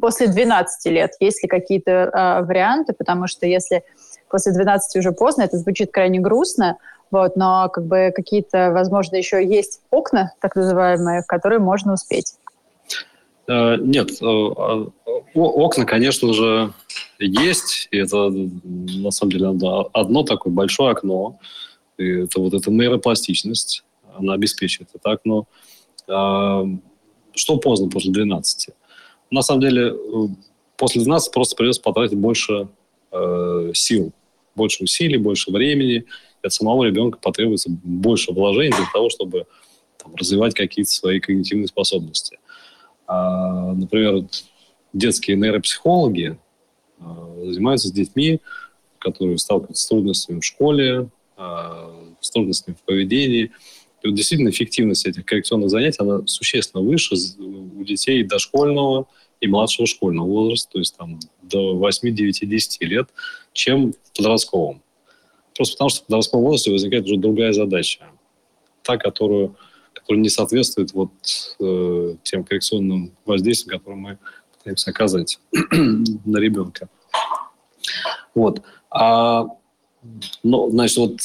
A: после 12 лет? Есть ли какие-то э, варианты? Потому что если после 12 уже поздно, это звучит крайне грустно, вот, но как бы какие-то, возможно, еще есть окна, так называемые, в которые можно успеть.
B: Э, нет, э, окна, конечно же, есть. И это, на самом деле, одно такое большое окно. И это вот эта нейропластичность, она обеспечивает это окно. Что поздно после 12? на самом деле э, после 12 просто придется потратить больше э, сил, больше усилий, больше времени. От самого ребенка потребуется больше вложений для того, чтобы там, развивать какие-то свои когнитивные способности. А, например, детские нейропсихологи э, занимаются с детьми, которые сталкиваются с трудностями в школе, э, с трудностями в поведении. И вот действительно эффективность этих коррекционных занятий, она существенно выше у детей дошкольного и младшего школьного возраста, то есть там до 8, 9, 10 лет, чем в подростковом. Просто потому что в подростковом возрасте возникает уже другая задача. Та, которую, которая не соответствует вот э, тем коррекционным воздействиям, которые мы пытаемся оказать *clears throat* на ребенка. Вот. А, ну, значит, вот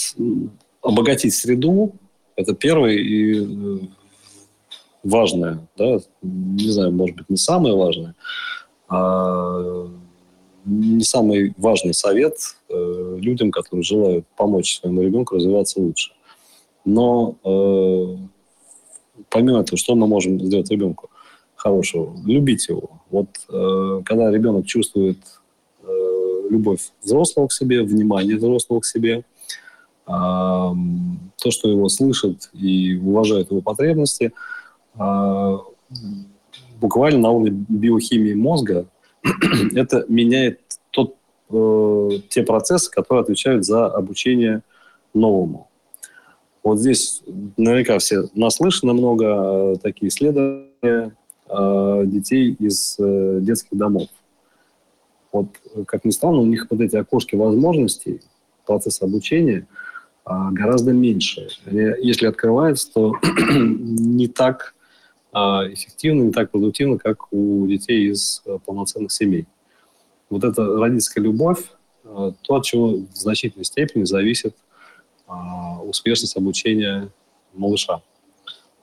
B: обогатить среду – это первый и э, важное, да, не знаю, может быть, не самое важное, а не самый важный совет э, людям, которые желают помочь своему ребенку развиваться лучше. Но э, помимо этого, что мы можем сделать ребенку? хорошего, любить его. Вот э, когда ребенок чувствует э, любовь взрослого к себе, внимание взрослого к себе, э, то, что его слышат и уважают его потребности, э, буквально на уровне биохимии мозга *clears throat* это меняет тот, э, те процессы, которые отвечают за обучение новому. Вот здесь наверняка все наслышаны много э, такие исследования э, детей из э, детских домов. Вот, как ни странно, у них вот эти окошки возможностей, процесс обучения э, гораздо меньше. Если открывается, то *clears throat* не так э, эффективно, не так продуктивно, как у детей из э, полноценных семей. Вот эта родительская любовь, э, то, от чего в значительной степени зависит а, успешность обучения малыша.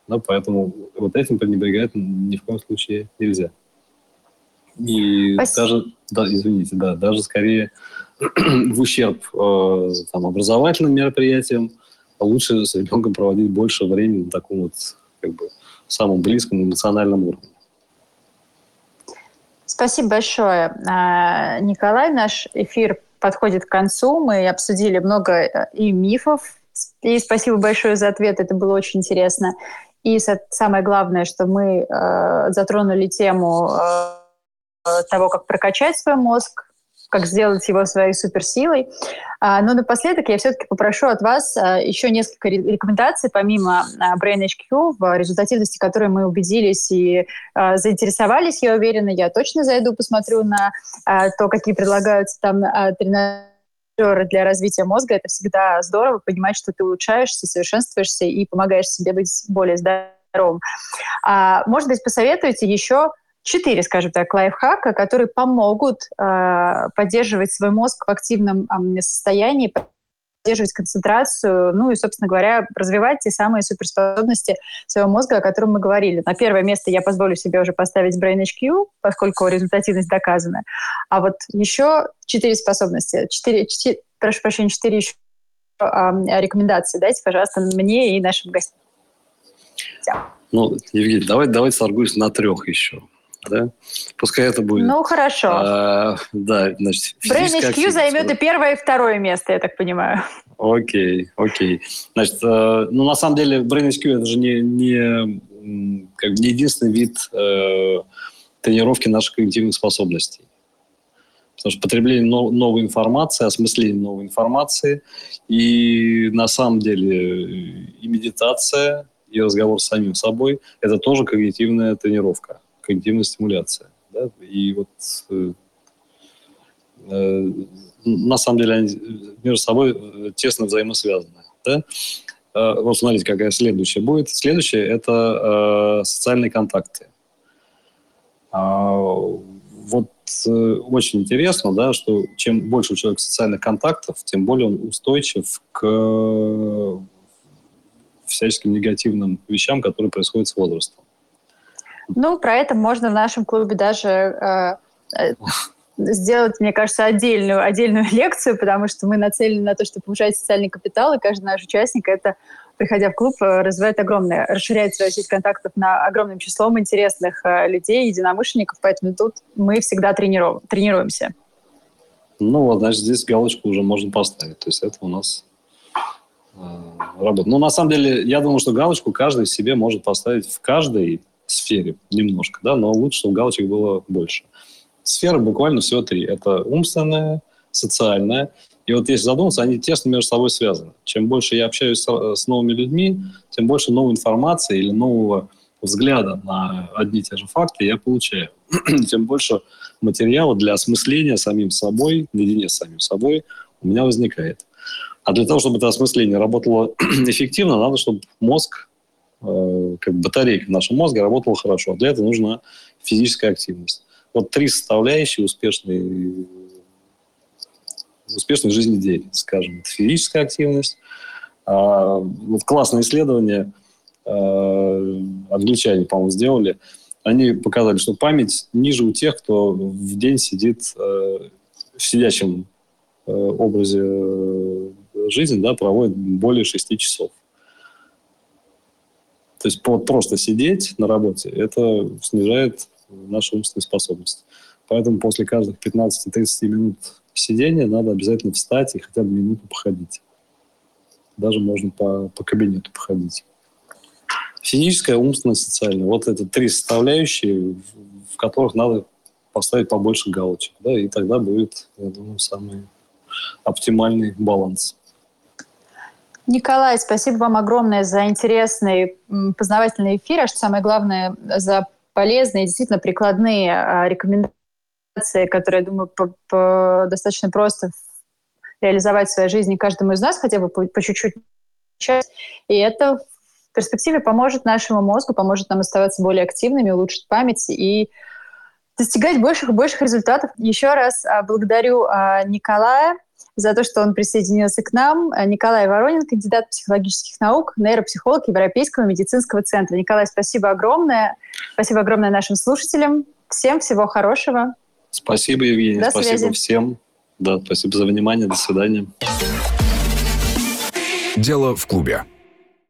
B: Да, поэтому вот этим пренебрегать ни в коем случае нельзя. И Спасибо. даже, да, извините, да, даже скорее *clears throat* в ущерб э, там, образовательным мероприятиям лучше с ребенком проводить больше времени на таком вот как бы самом близком эмоциональном уровне.
A: Спасибо большое, а, Николай. Наш эфир подходит к концу. Мы обсудили много э, и мифов. И спасибо большое за ответ. Это было очень интересно. И самое главное, что мы э, затронули тему э, того, как прокачать свой мозг, как сделать его своей суперсилой. А, но напоследок я все-таки попрошу от вас а, еще несколько рекомендаций, помимо а, Brain HQ, в результативности которой мы убедились и заинтересовались, я уверена, я точно зайду, посмотрю на то, какие предлагаются там тренажеры для развития мозга. Это всегда здорово понимать, что ты улучшаешься, совершенствуешься и помогаешь себе быть более здоровым. может быть, посоветуете еще четыре, скажем так, лайфхака, которые помогут э, поддерживать свой мозг в активном э, состоянии, поддерживать концентрацию, ну и, собственно говоря, развивать те самые суперспособности своего мозга, о котором мы говорили. На первое место я позволю себе уже поставить Brain HQ, поскольку результативность доказана. А вот еще четыре способности, четыре, четыре прошу прощения, четыре еще э, рекомендации дайте, пожалуйста, мне и нашим гостям.
B: Ну, Евгений, давай, давай соргусь на трех еще да? Пускай это будет.
A: Ну, хорошо.
B: А, да, значит,
A: Brain HQ займет и первое, и второе место, я так понимаю.
B: Окей, окей. Значит, э, ну, на самом деле, Brain HQ это же не, не, как не единственный вид э, тренировки наших когнитивных способностей. Потому что потребление новой информации, осмысление новой информации, и на самом деле и медитация, и разговор с самим собой – это тоже когнитивная тренировка когнитивная стимуляция. Да? И вот э, э, на самом деле они между собой э, тесно взаимосвязаны. Да? Э, вот смотрите, какая следующая будет. Следующее – это э, социальные контакты. А, вот э, очень интересно, да, что чем больше у человека социальных контактов, тем более он устойчив к всяческим негативным вещам, которые происходят с возрастом.
A: Ну, про это можно в нашем клубе даже э, э, сделать, мне кажется, отдельную, отдельную *laughs* лекцию, потому что мы нацелены на то, чтобы повышать социальный капитал, и каждый наш участник это приходя в клуб, э, развивает огромное, расширяет свою сеть контактов на огромным числом интересных э, людей, единомышленников, поэтому тут мы всегда трениров, тренируемся.
B: Ну вот, значит, здесь галочку уже можно поставить. То есть это у нас э, работа. Но на самом деле, я думаю, что галочку каждый себе может поставить в каждой сфере немножко, да, но лучше, чтобы галочек было больше. Сферы буквально всего три. Это умственная, социальная. И вот если задуматься, они тесно между собой связаны. Чем больше я общаюсь с, новыми людьми, тем больше новой информации или нового взгляда на одни и те же факты я получаю. *clears throat* тем больше материала для осмысления самим собой, наедине с самим собой, у меня возникает. А для того, чтобы это осмысление работало *clears throat* эффективно, надо, чтобы мозг как батарейка в нашем мозге работала хорошо. Для этого нужна физическая активность. Вот три составляющие успешной, успешной жизнедеятельности, скажем. Это физическая активность. А, вот классное исследование а, англичане, по-моему, сделали. Они показали, что память ниже у тех, кто в день сидит э, в сидячем э, образе жизни, да, проводит более 6 часов. То есть вот просто сидеть на работе, это снижает нашу умственную способность. Поэтому после каждых 15-30 минут сидения надо обязательно встать и хотя бы минуту походить. Даже можно по, по кабинету походить. Физическая, умственная, социальная. Вот это три составляющие, в которых надо поставить побольше галочек. Да, и тогда будет, я думаю, самый оптимальный баланс.
A: Николай, спасибо вам огромное за интересный познавательный эфир, а что самое главное, за полезные, действительно прикладные а, рекомендации, которые, я думаю, по -по достаточно просто реализовать в своей жизни каждому из нас хотя бы по чуть-чуть. И это в перспективе поможет нашему мозгу, поможет нам оставаться более активными, улучшить память и достигать больших и больших результатов. Еще раз а, благодарю а, Николая за то, что он присоединился к нам. Николай Воронин, кандидат психологических наук, нейропсихолог Европейского медицинского центра. Николай, спасибо огромное. Спасибо огромное нашим слушателям. Всем всего хорошего.
B: Спасибо, Евгений. До спасибо связи. всем. Да, спасибо за внимание. До свидания.
C: Дело в клубе.